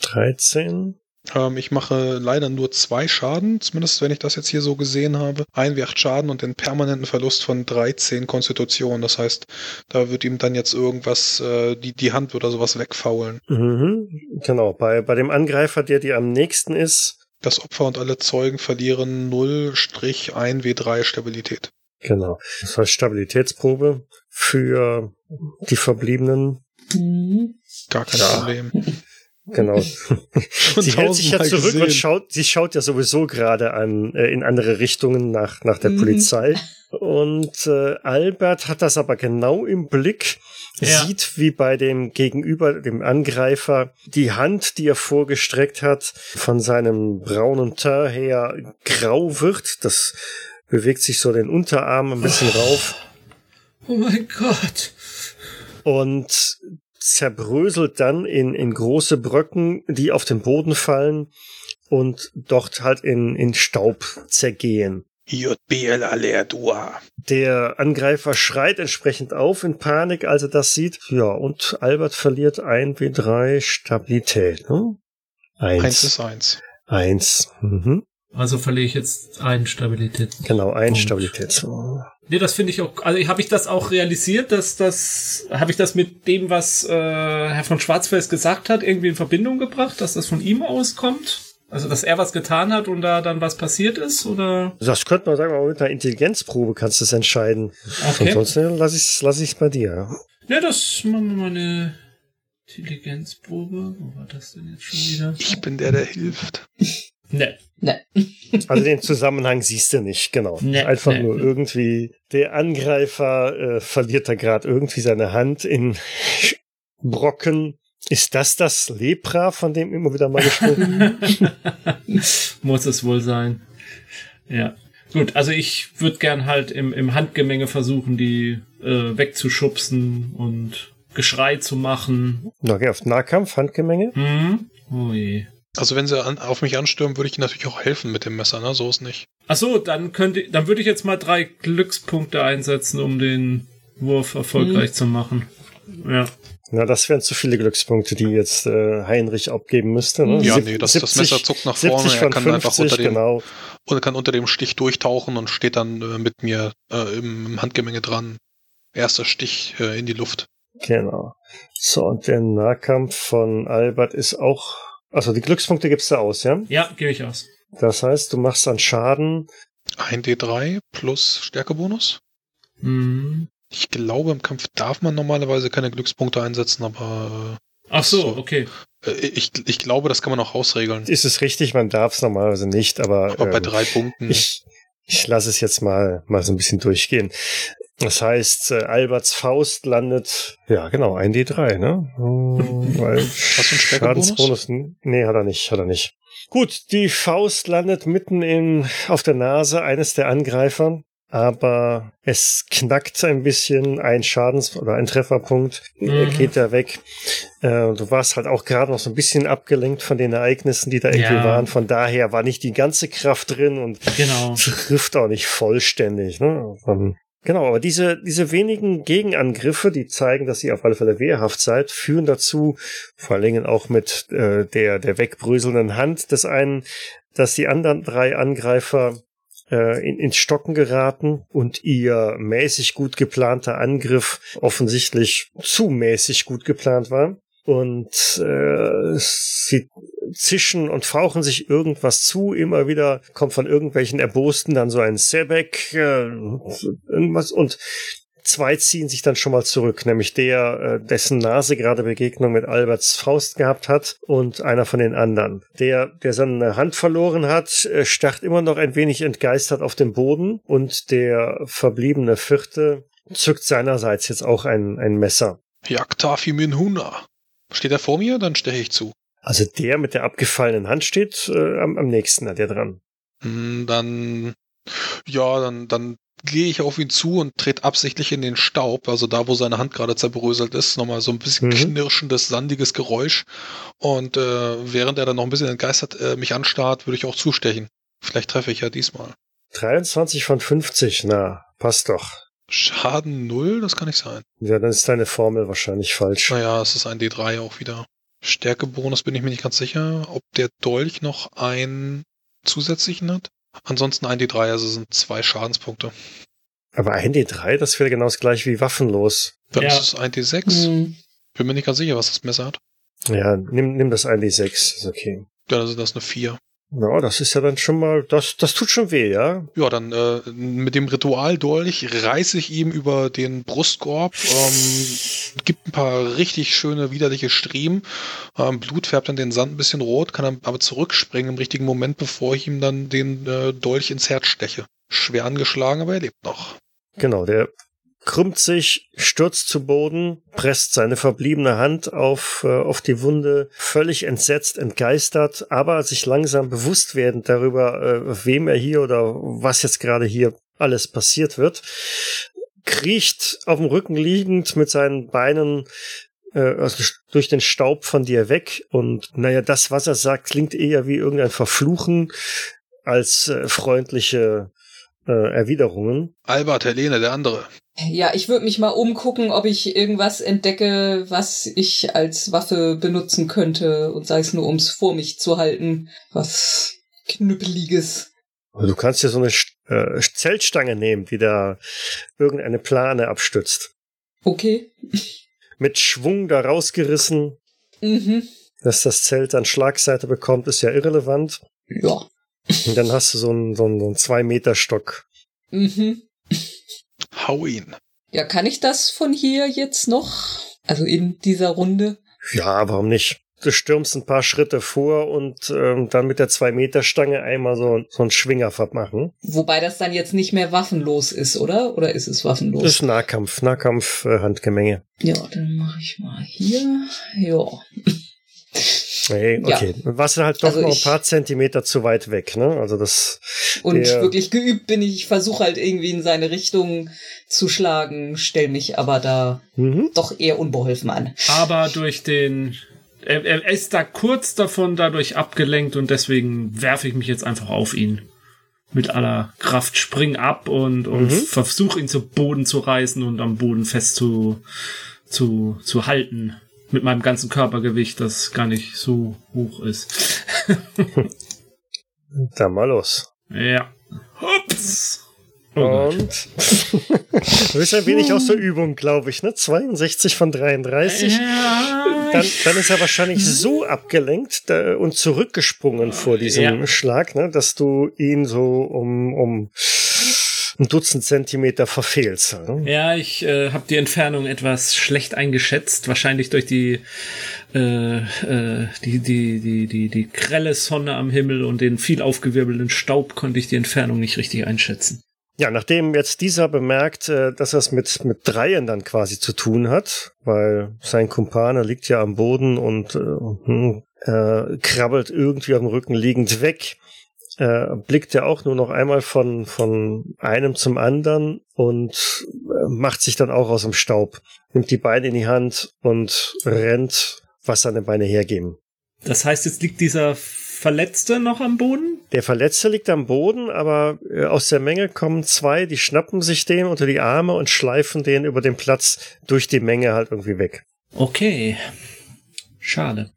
13. Ähm, ich mache leider nur zwei Schaden, zumindest wenn ich das jetzt hier so gesehen habe. Ein wie acht Schaden und den permanenten Verlust von 13 Konstitution. Das heißt, da wird ihm dann jetzt irgendwas, äh, die, die Hand oder sowas wegfaulen. Mhm. Genau. Bei, bei dem Angreifer, der dir am nächsten ist, Das Opfer und alle Zeugen verlieren 0-1 W3 Stabilität. genau. Das heißt Stabilitätsprobe für die Verbliebenen. Mhm. Gar kein Ja. Problem. Genau. sie hält sich ja zurück gesehen. und schaut, sie schaut ja sowieso gerade an äh, in andere Richtungen nach, nach der Mhm. Polizei. Und äh, Albert hat das aber genau im Blick, Ja. sieht wie bei dem Gegenüber, dem Angreifer, die Hand, die er vorgestreckt hat, von seinem braunen Teint her grau wird. Das bewegt sich so den Unterarm ein bisschen rauf. Oh mein Gott. und zerbröselt dann in, in große Bröcken, die auf den Boden fallen und dort halt in, in Staub zergehen. JBL Alerdua. Der Angreifer schreit entsprechend auf in Panik, als er das sieht. Ja, und Albert verliert ein W3 Stabilität. Ne? Eins Eins. ist eins. Eins. Mhm. Also verliere ich jetzt einen Stabilität. Genau, ein Punkt. Stabilität. Nee, das finde ich auch. Also habe ich das auch realisiert, dass das habe ich das mit dem, was äh, Herr von Schwarzfels gesagt hat, irgendwie in Verbindung gebracht, dass das von ihm auskommt? Also dass er was getan hat und da dann was passiert ist? Oder? Das könnte man sagen, aber mit einer Intelligenzprobe kannst du es entscheiden. Okay. Ansonsten lasse ich es lass ich's bei dir. Ja, das machen wir mal eine Intelligenzprobe. Wo war das denn jetzt schon wieder? Ich bin der, der hilft. Ne. Ne. Also den Zusammenhang siehst du nicht, genau. Nee, Einfach nee. nur irgendwie, der Angreifer äh, verliert da gerade irgendwie seine Hand in Brocken. Ist das das Lepra, von dem immer wieder mal gesprochen? Muss es wohl sein. Ja. Gut, also ich würde gern halt im, im Handgemenge versuchen, die äh, wegzuschubsen und Geschrei zu machen. okay, auf Nahkampf, Handgemenge. Hm? Oh je. Also wenn sie an, auf mich anstürmen, würde ich ihnen natürlich auch helfen mit dem Messer, ne? So ist nicht. Ach so, dann könnte, dann würde ich jetzt mal drei Glückspunkte einsetzen, um den Wurf erfolgreich Mhm. zu machen. Ja. Na, das wären zu viele Glückspunkte, die jetzt äh, Heinrich abgeben müsste. Ne? Ja, Sieb- nee, das, das Messer zuckt nach vorne, 70 er kann 50, einfach unter dem, genau. und kann unter dem Stich durchtauchen und steht dann äh, mit mir äh, im, im Handgemenge dran. Erster Stich äh, in die Luft. Genau. So, und der Nahkampf von Albert ist auch. Also die Glückspunkte gibst du aus, ja? Ja, gebe ich aus. Das heißt, du machst an Schaden. Ein D3 plus Stärkebonus. Mhm. Ich glaube, im Kampf darf man normalerweise keine Glückspunkte einsetzen, aber Ach so, So. okay. äh, ich, ich glaube, das kann man auch ausregeln. Ist es richtig, man darf es normalerweise nicht, aber, Aber bei ähm, drei Punkten. ich, ich lasse es jetzt mal, mal so ein bisschen durchgehen. Das heißt, äh, Alberts Faust landet, ja genau, ein D3, ne? Hm, Weil Hast du einen? Schadensbonus? Nee, hat er nicht, hat er nicht. Gut, die Faust landet mitten in, auf der Nase eines der Angreifer, aber es knackt ein bisschen, ein Schadens- oder ein Trefferpunkt äh, Mhm. geht da weg. Äh, du warst halt auch gerade noch so ein bisschen abgelenkt von den Ereignissen, die da irgendwie Ja. waren. Von daher war nicht die ganze Kraft drin und Genau. trifft auch nicht vollständig. Ne? Ähm, Genau, aber diese, diese wenigen Gegenangriffe, die zeigen, dass ihr auf alle Fälle wehrhaft seid, führen dazu, vor allen Dingen auch mit äh, der, der wegbröselnden Hand des einen, dass die anderen drei Angreifer äh, in, ins Stocken geraten und ihr mäßig gut geplanter Angriff offensichtlich zu mäßig gut geplant war. Und äh, sie zischen und fauchen sich irgendwas zu. Immer wieder kommt von irgendwelchen Erbosten dann so ein Sebek, äh, irgendwas und zwei ziehen sich dann schon mal zurück, nämlich der, äh, dessen Nase gerade Begegnung mit Alberts Faust gehabt hat und einer von den anderen. Der, der seine Hand verloren hat, äh, starrt immer noch ein wenig entgeistert auf den Boden und der verbliebene Vierte zückt seinerseits jetzt auch ein, ein Messer. Yaktafi Minhuna. Steht er vor mir? Dann steche ich zu. Also der mit der abgefallenen Hand steht äh, am, am nächsten an der dran. Hm, Dann, ja, dann, dann gehe ich auf ihn zu und trete absichtlich in den Staub, also da, wo seine Hand gerade zerbröselt ist, nochmal so ein bisschen Mhm. knirschendes, sandiges Geräusch. Und äh, während er dann noch ein bisschen entgeistert äh, mich anstarrt, würde ich auch zustechen. Vielleicht treffe ich ja diesmal. 23 von 50, na, passt doch. Schaden null, das kann nicht sein. Ja, dann ist deine Formel wahrscheinlich falsch. Naja, es ist ein D3 auch wieder. Stärkebonus bin ich mir nicht ganz sicher, ob der Dolch noch einen zusätzlichen hat. Ansonsten ein D3, also sind zwei Schadenspunkte. Aber ein D3, das wäre genau das gleiche wie waffenlos. Dann Ja. ist es ein D6. Hm. Bin mir nicht ganz sicher, was das Messer hat. Ja, nimm, nimm das ein D6, ist okay. Ja, also das ist eine 4. Ja, das ist ja dann schon mal, das, das tut schon weh, ja? Ja, dann äh, mit dem Ritualdolch reiße ich ihm über den Brustkorb, ähm, gibt ein paar richtig schöne, widerliche Striemen. Ähm, Blut färbt dann den Sand ein bisschen rot, kann dann aber zurückspringen im richtigen Moment, bevor ich ihm dann den äh, Dolch ins Herz steche. Schwer angeschlagen, aber er lebt noch. Genau, der krümmt sich, stürzt zu Boden, presst seine verbliebene Hand auf, äh, auf die Wunde, völlig entsetzt, entgeistert, aber sich langsam bewusst werdend darüber, äh, wem er hier oder was jetzt gerade hier alles passiert wird, kriecht auf dem Rücken liegend mit seinen Beinen also durch den Staub von dir weg und naja, das, was er sagt, klingt eher wie irgendein Verfluchen als äh, freundliche äh, Erwiderungen. Albert, Helene, der andere. Ja, ich würde mich mal umgucken, ob ich irgendwas entdecke, was ich als Waffe benutzen könnte und sei es nur, ums vor mich zu halten. Was Knüppeliges. Du kannst ja so eine äh, Zeltstange nehmen, die da irgendeine Plane abstützt. Okay. Mit Schwung da rausgerissen. Mhm. Dass das Zelt dann Schlagseite bekommt, ist ja irrelevant. Ja. Und dann hast du so einen, so einen, so einen Zwei-Meter-Stock. Mhm. Hau ihn. Ja, kann ich das von hier jetzt noch? Also in dieser Runde? Ja, warum nicht? Du stürmst ein paar Schritte vor und ähm, dann mit der Zwei-Meter-Stange einmal so, so einen Schwinger machen. Wobei das dann jetzt nicht mehr waffenlos ist, oder? Oder ist es waffenlos? Das ist Nahkampf, Nahkampf, äh, Handgemenge. Ja, dann mache ich mal hier. Ja. Nee, okay. Ja. Warst du halt doch Also noch ein paar Zentimeter zu weit weg, ne? Also das. Und Der- wirklich geübt bin ich. Ich versuche halt irgendwie in seine Richtung zu schlagen, stell mich aber da Mhm. doch eher unbeholfen an. Aber durch den. Er, er ist da kurz davon dadurch abgelenkt und deswegen werfe ich mich jetzt einfach auf ihn. Mit aller Kraft spring ab und, und Mhm. versuche ihn zu Boden zu reißen und am Boden fest zu, zu, zu halten. Mit meinem ganzen Körpergewicht, das gar nicht so hoch ist. Dann mal los. Ja. Hups! Oh. Und du bist ein wenig aus der Übung, glaube ich, ne? 62 von 33. Ja, Dann, dann ist er wahrscheinlich so abgelenkt und zurückgesprungen vor diesem Ja. Schlag, ne, dass du ihn so um, um ein Dutzend Zentimeter verfehlst. Ne? Ja, ich äh, habe die Entfernung etwas schlecht eingeschätzt, wahrscheinlich durch die äh, äh, die, die die die die grelle Sonne am Himmel und den viel aufgewirbelten Staub konnte ich die Entfernung nicht richtig einschätzen. Ja, nachdem jetzt dieser bemerkt, äh, dass er es mit, mit Dreien dann quasi zu tun hat, weil sein Kumpane liegt ja am Boden und äh, hm, äh, krabbelt irgendwie am Rücken liegend weg, äh, blickt er auch nur noch einmal von, von einem zum anderen und äh, macht sich dann auch aus dem Staub, nimmt die Beine in die Hand und rennt, was seine Beine hergeben. Das heißt, jetzt liegt dieser Verletzte noch am Boden? Der Verletzte liegt am Boden, aber äh, aus der Menge kommen zwei, die schnappen sich den unter die Arme und schleifen den über den Platz durch die Menge halt irgendwie weg. Okay. Schade.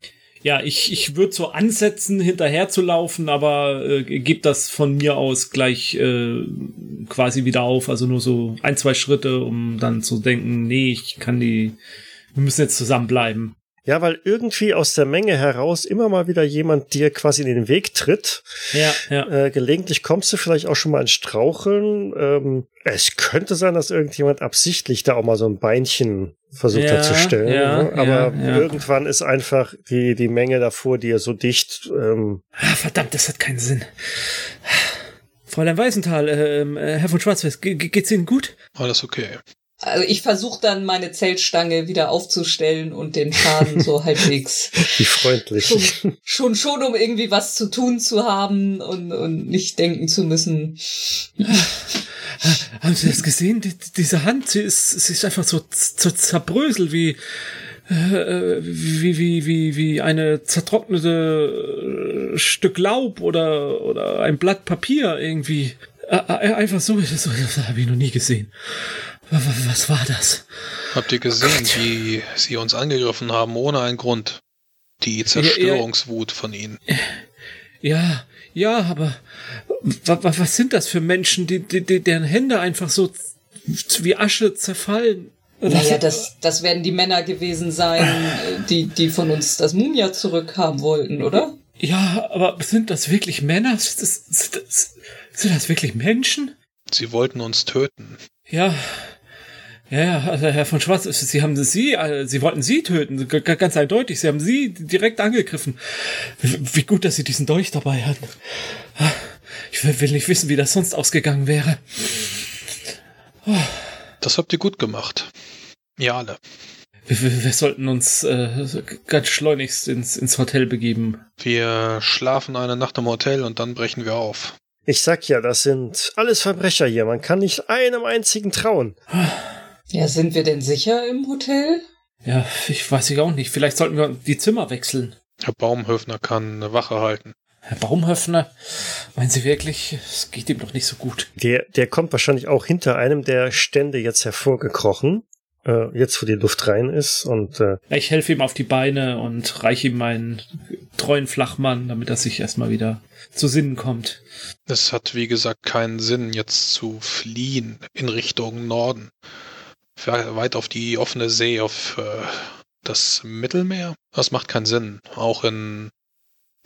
Ja, ich, ich würde so ansetzen, hinterher zu laufen, aber äh, gebe das von mir aus gleich äh, quasi wieder auf. Also nur so ein, zwei Schritte, um dann zu denken, nee, ich kann die, wir müssen jetzt zusammenbleiben. Ja, weil irgendwie aus der Menge heraus immer mal wieder jemand dir quasi in den Weg tritt. Ja, ja. Äh, gelegentlich kommst du vielleicht auch schon mal ins Straucheln. Ähm, es könnte sein, dass irgendjemand absichtlich da auch mal so ein Beinchen versucht Ja, hat zu stellen. ja, ne? Aber ja, ja. irgendwann ist einfach die, die Menge davor dir so dicht. Ähm, Ah, verdammt, das hat keinen Sinn. Fräulein Weißenthal, ähm, äh, Herr von ge- geht's Ihnen gut? Alles okay. Also ich versuche dann meine Zeltstange wieder aufzustellen und den Schaden so halbwegs wie freundlich. schon, schon, schon, um irgendwie was zu tun zu haben und, und nicht denken zu müssen. Haben Sie das gesehen? Die, diese Hand, sie ist, sie ist einfach so, so zerbröselt wie, äh, wie, wie, wie, wie eine zertrocknete äh, Stück Laub oder, oder ein Blatt Papier irgendwie. Äh, einfach so, das, das habe ich noch nie gesehen. Was, war das? Habt ihr gesehen, wie sie uns angegriffen haben, ohne einen Grund? Die Zerstörungswut von ihnen. Ja, ja, aber was sind das für Menschen, die, die, die deren Hände einfach so wie Asche zerfallen? Naja, das, das werden die Männer gewesen sein, die, die von uns das Mumia zurückhaben wollten, oder? Ja, aber sind das wirklich Männer? Sind das, sind das, sind das wirklich Menschen? Sie wollten uns töten. Ja. Ja, also Herr von Schwarz, Sie haben Sie, äh, Sie wollten Sie töten, ganz eindeutig. Sie haben Sie direkt angegriffen. Wie, wie gut, dass Sie diesen Dolch dabei hatten. Ich will, will nicht wissen, wie das sonst ausgegangen wäre. Das habt ihr gut gemacht. Ja, alle. Wir, wir, wir sollten uns äh, ganz schleunigst ins, ins Hotel begeben. Wir schlafen eine Nacht im Hotel und dann brechen wir auf. Ich sag ja, das sind alles Verbrecher hier. Man kann nicht einem einzigen trauen. Ja, sind wir denn sicher im Hotel? Ja, ich weiß ich auch nicht. Vielleicht sollten wir die Zimmer wechseln. Herr Baumhöfner kann eine Wache halten. Herr Baumhöfner, meinen Sie wirklich? Es geht ihm doch nicht so gut. Der, der kommt wahrscheinlich auch hinter einem der Stände jetzt hervorgekrochen. Äh, jetzt, wo die Luft rein ist und äh, Ich helfe ihm auf die Beine und reiche ihm meinen treuen Flachmann, damit er sich erstmal wieder zu Sinnen kommt. Es hat, wie gesagt, keinen Sinn, jetzt zu fliehen in Richtung Norden. Weit auf die offene See, auf äh, das Mittelmeer. Das macht keinen Sinn. Auch in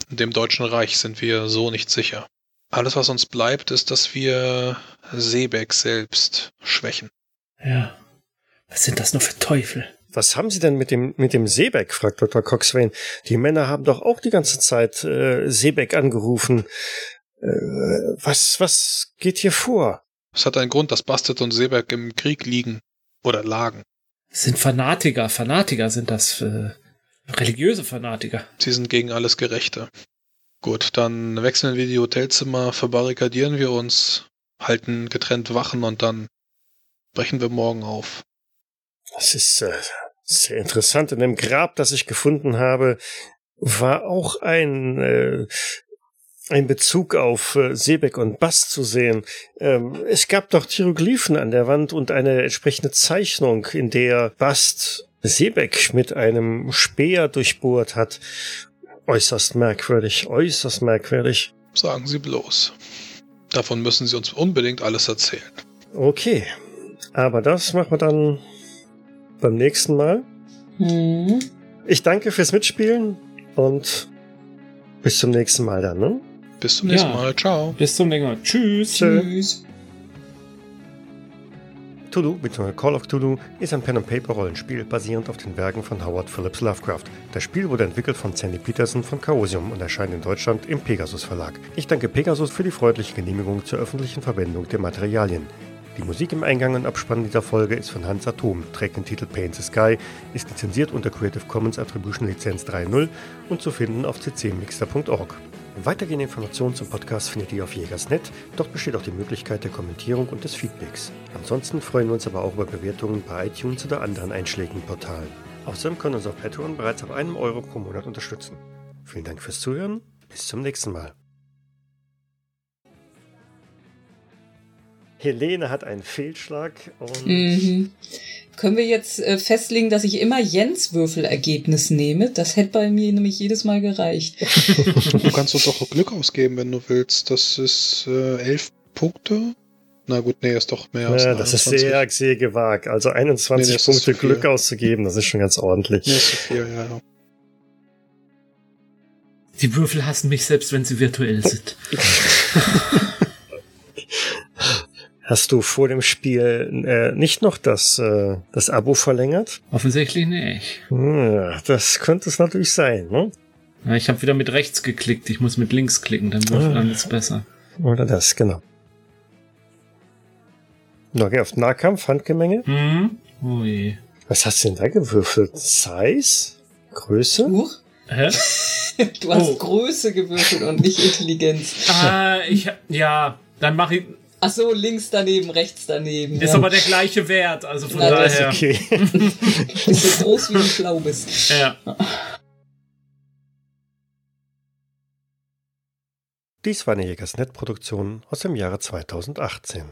dem Deutschen Reich sind wir so nicht sicher. Alles, was uns bleibt, ist, dass wir Seebeck selbst schwächen. Ja. Was sind das nur für Teufel? Was haben Sie denn mit dem, mit dem Seebeck? fragt Dr. Coxswain. Die Männer haben doch auch die ganze Zeit äh, Seebeck angerufen. Äh, was, was geht hier vor? Es hat einen Grund, dass Bastet und Seebeck im Krieg liegen. Oder lagen. Das sind Fanatiker. Fanatiker sind das. Äh, religiöse Fanatiker. Sie sind gegen alles Gerechte. Gut, dann wechseln wir die Hotelzimmer, verbarrikadieren wir uns, halten getrennt Wachen und dann brechen wir morgen auf. Das ist äh, sehr interessant. In dem Grab, das ich gefunden habe, war auch ein, äh, ein Bezug auf äh, Seebeck und Bass zu sehen. Ähm, es gab doch Hieroglyphen an der Wand und eine entsprechende Zeichnung, in der Bast Seebeck mit einem Speer durchbohrt hat. Äußerst merkwürdig, äußerst merkwürdig. Sagen Sie bloß. Davon müssen Sie uns unbedingt alles erzählen. Okay, aber das machen wir dann beim nächsten Mal. Hm. Ich danke fürs Mitspielen und bis zum nächsten Mal dann, ne? Bis zum nächsten Ja. Mal. Ciao. Bis zum nächsten Mal. Tschüss. Tschö. Tschüss. Cthulhu bzw. Call of Cthulhu ist ein Pen-and-Paper-Rollenspiel basierend auf den Werken von Howard Phillips Lovecraft. Das Spiel wurde entwickelt von Sandy Peterson von Chaosium und erscheint in Deutschland im Pegasus Verlag. Ich danke Pegasus für die freundliche Genehmigung zur öffentlichen Verwendung der Materialien. Die Musik im Eingang und Abspann dieser Folge ist von Hans Atom, trägt den Titel Paint the Sky, ist lizenziert unter Creative Commons Attribution Lizenz 3.0 und zu finden auf ccmixter.org. Weitergehende Informationen zum Podcast findet ihr auf Jägersnet. Dort besteht auch die Möglichkeit der Kommentierung und des Feedbacks. Ansonsten freuen wir uns aber auch über Bewertungen bei iTunes oder anderen einschlägigen Portalen. Außerdem können uns auf Patreon bereits ab einem Euro pro Monat unterstützen. Vielen Dank fürs Zuhören. Bis zum nächsten Mal. Helene hat einen Fehlschlag und Mhm. Können wir jetzt äh, festlegen, dass ich immer Jens Würfelergebnis nehme? Das hätte bei mir nämlich jedes Mal gereicht. Du kannst uns auch Glück ausgeben, wenn du willst. Das ist äh, elf Punkte. Na gut, nee, ist doch mehr als ja, das ist 21. sehr, sehr gewagt. Also 21 Nee, Punkte. Glück auszugeben, das ist schon ganz ordentlich. Nee, ist zu viel, ja, ja. Die Würfel hassen mich selbst, wenn sie virtuell sind. Hast du vor dem Spiel äh, nicht noch das, äh, das Abo verlängert? Offensichtlich nicht. Ja, das könnte es natürlich sein, ne? Ja, ich habe wieder mit rechts geklickt. Ich muss mit links klicken, dann würfel dann ist besser. Oder das, genau. Okay, auf Nahkampf, Handgemenge. Hm? Oh je. Was hast du denn da gewürfelt? Size? Größe? Huch, Hä? du hast Oh. Größe gewürfelt und nicht Intelligenz. ah, ich ja, dann mache ich. Ach so, links daneben, rechts daneben. Ist ja. aber der gleiche Wert, also von Na, das daher. Okay. So groß, wie du schlau bist. Ja. Dies war eine Jägersnet-Produktion aus dem Jahre 2018.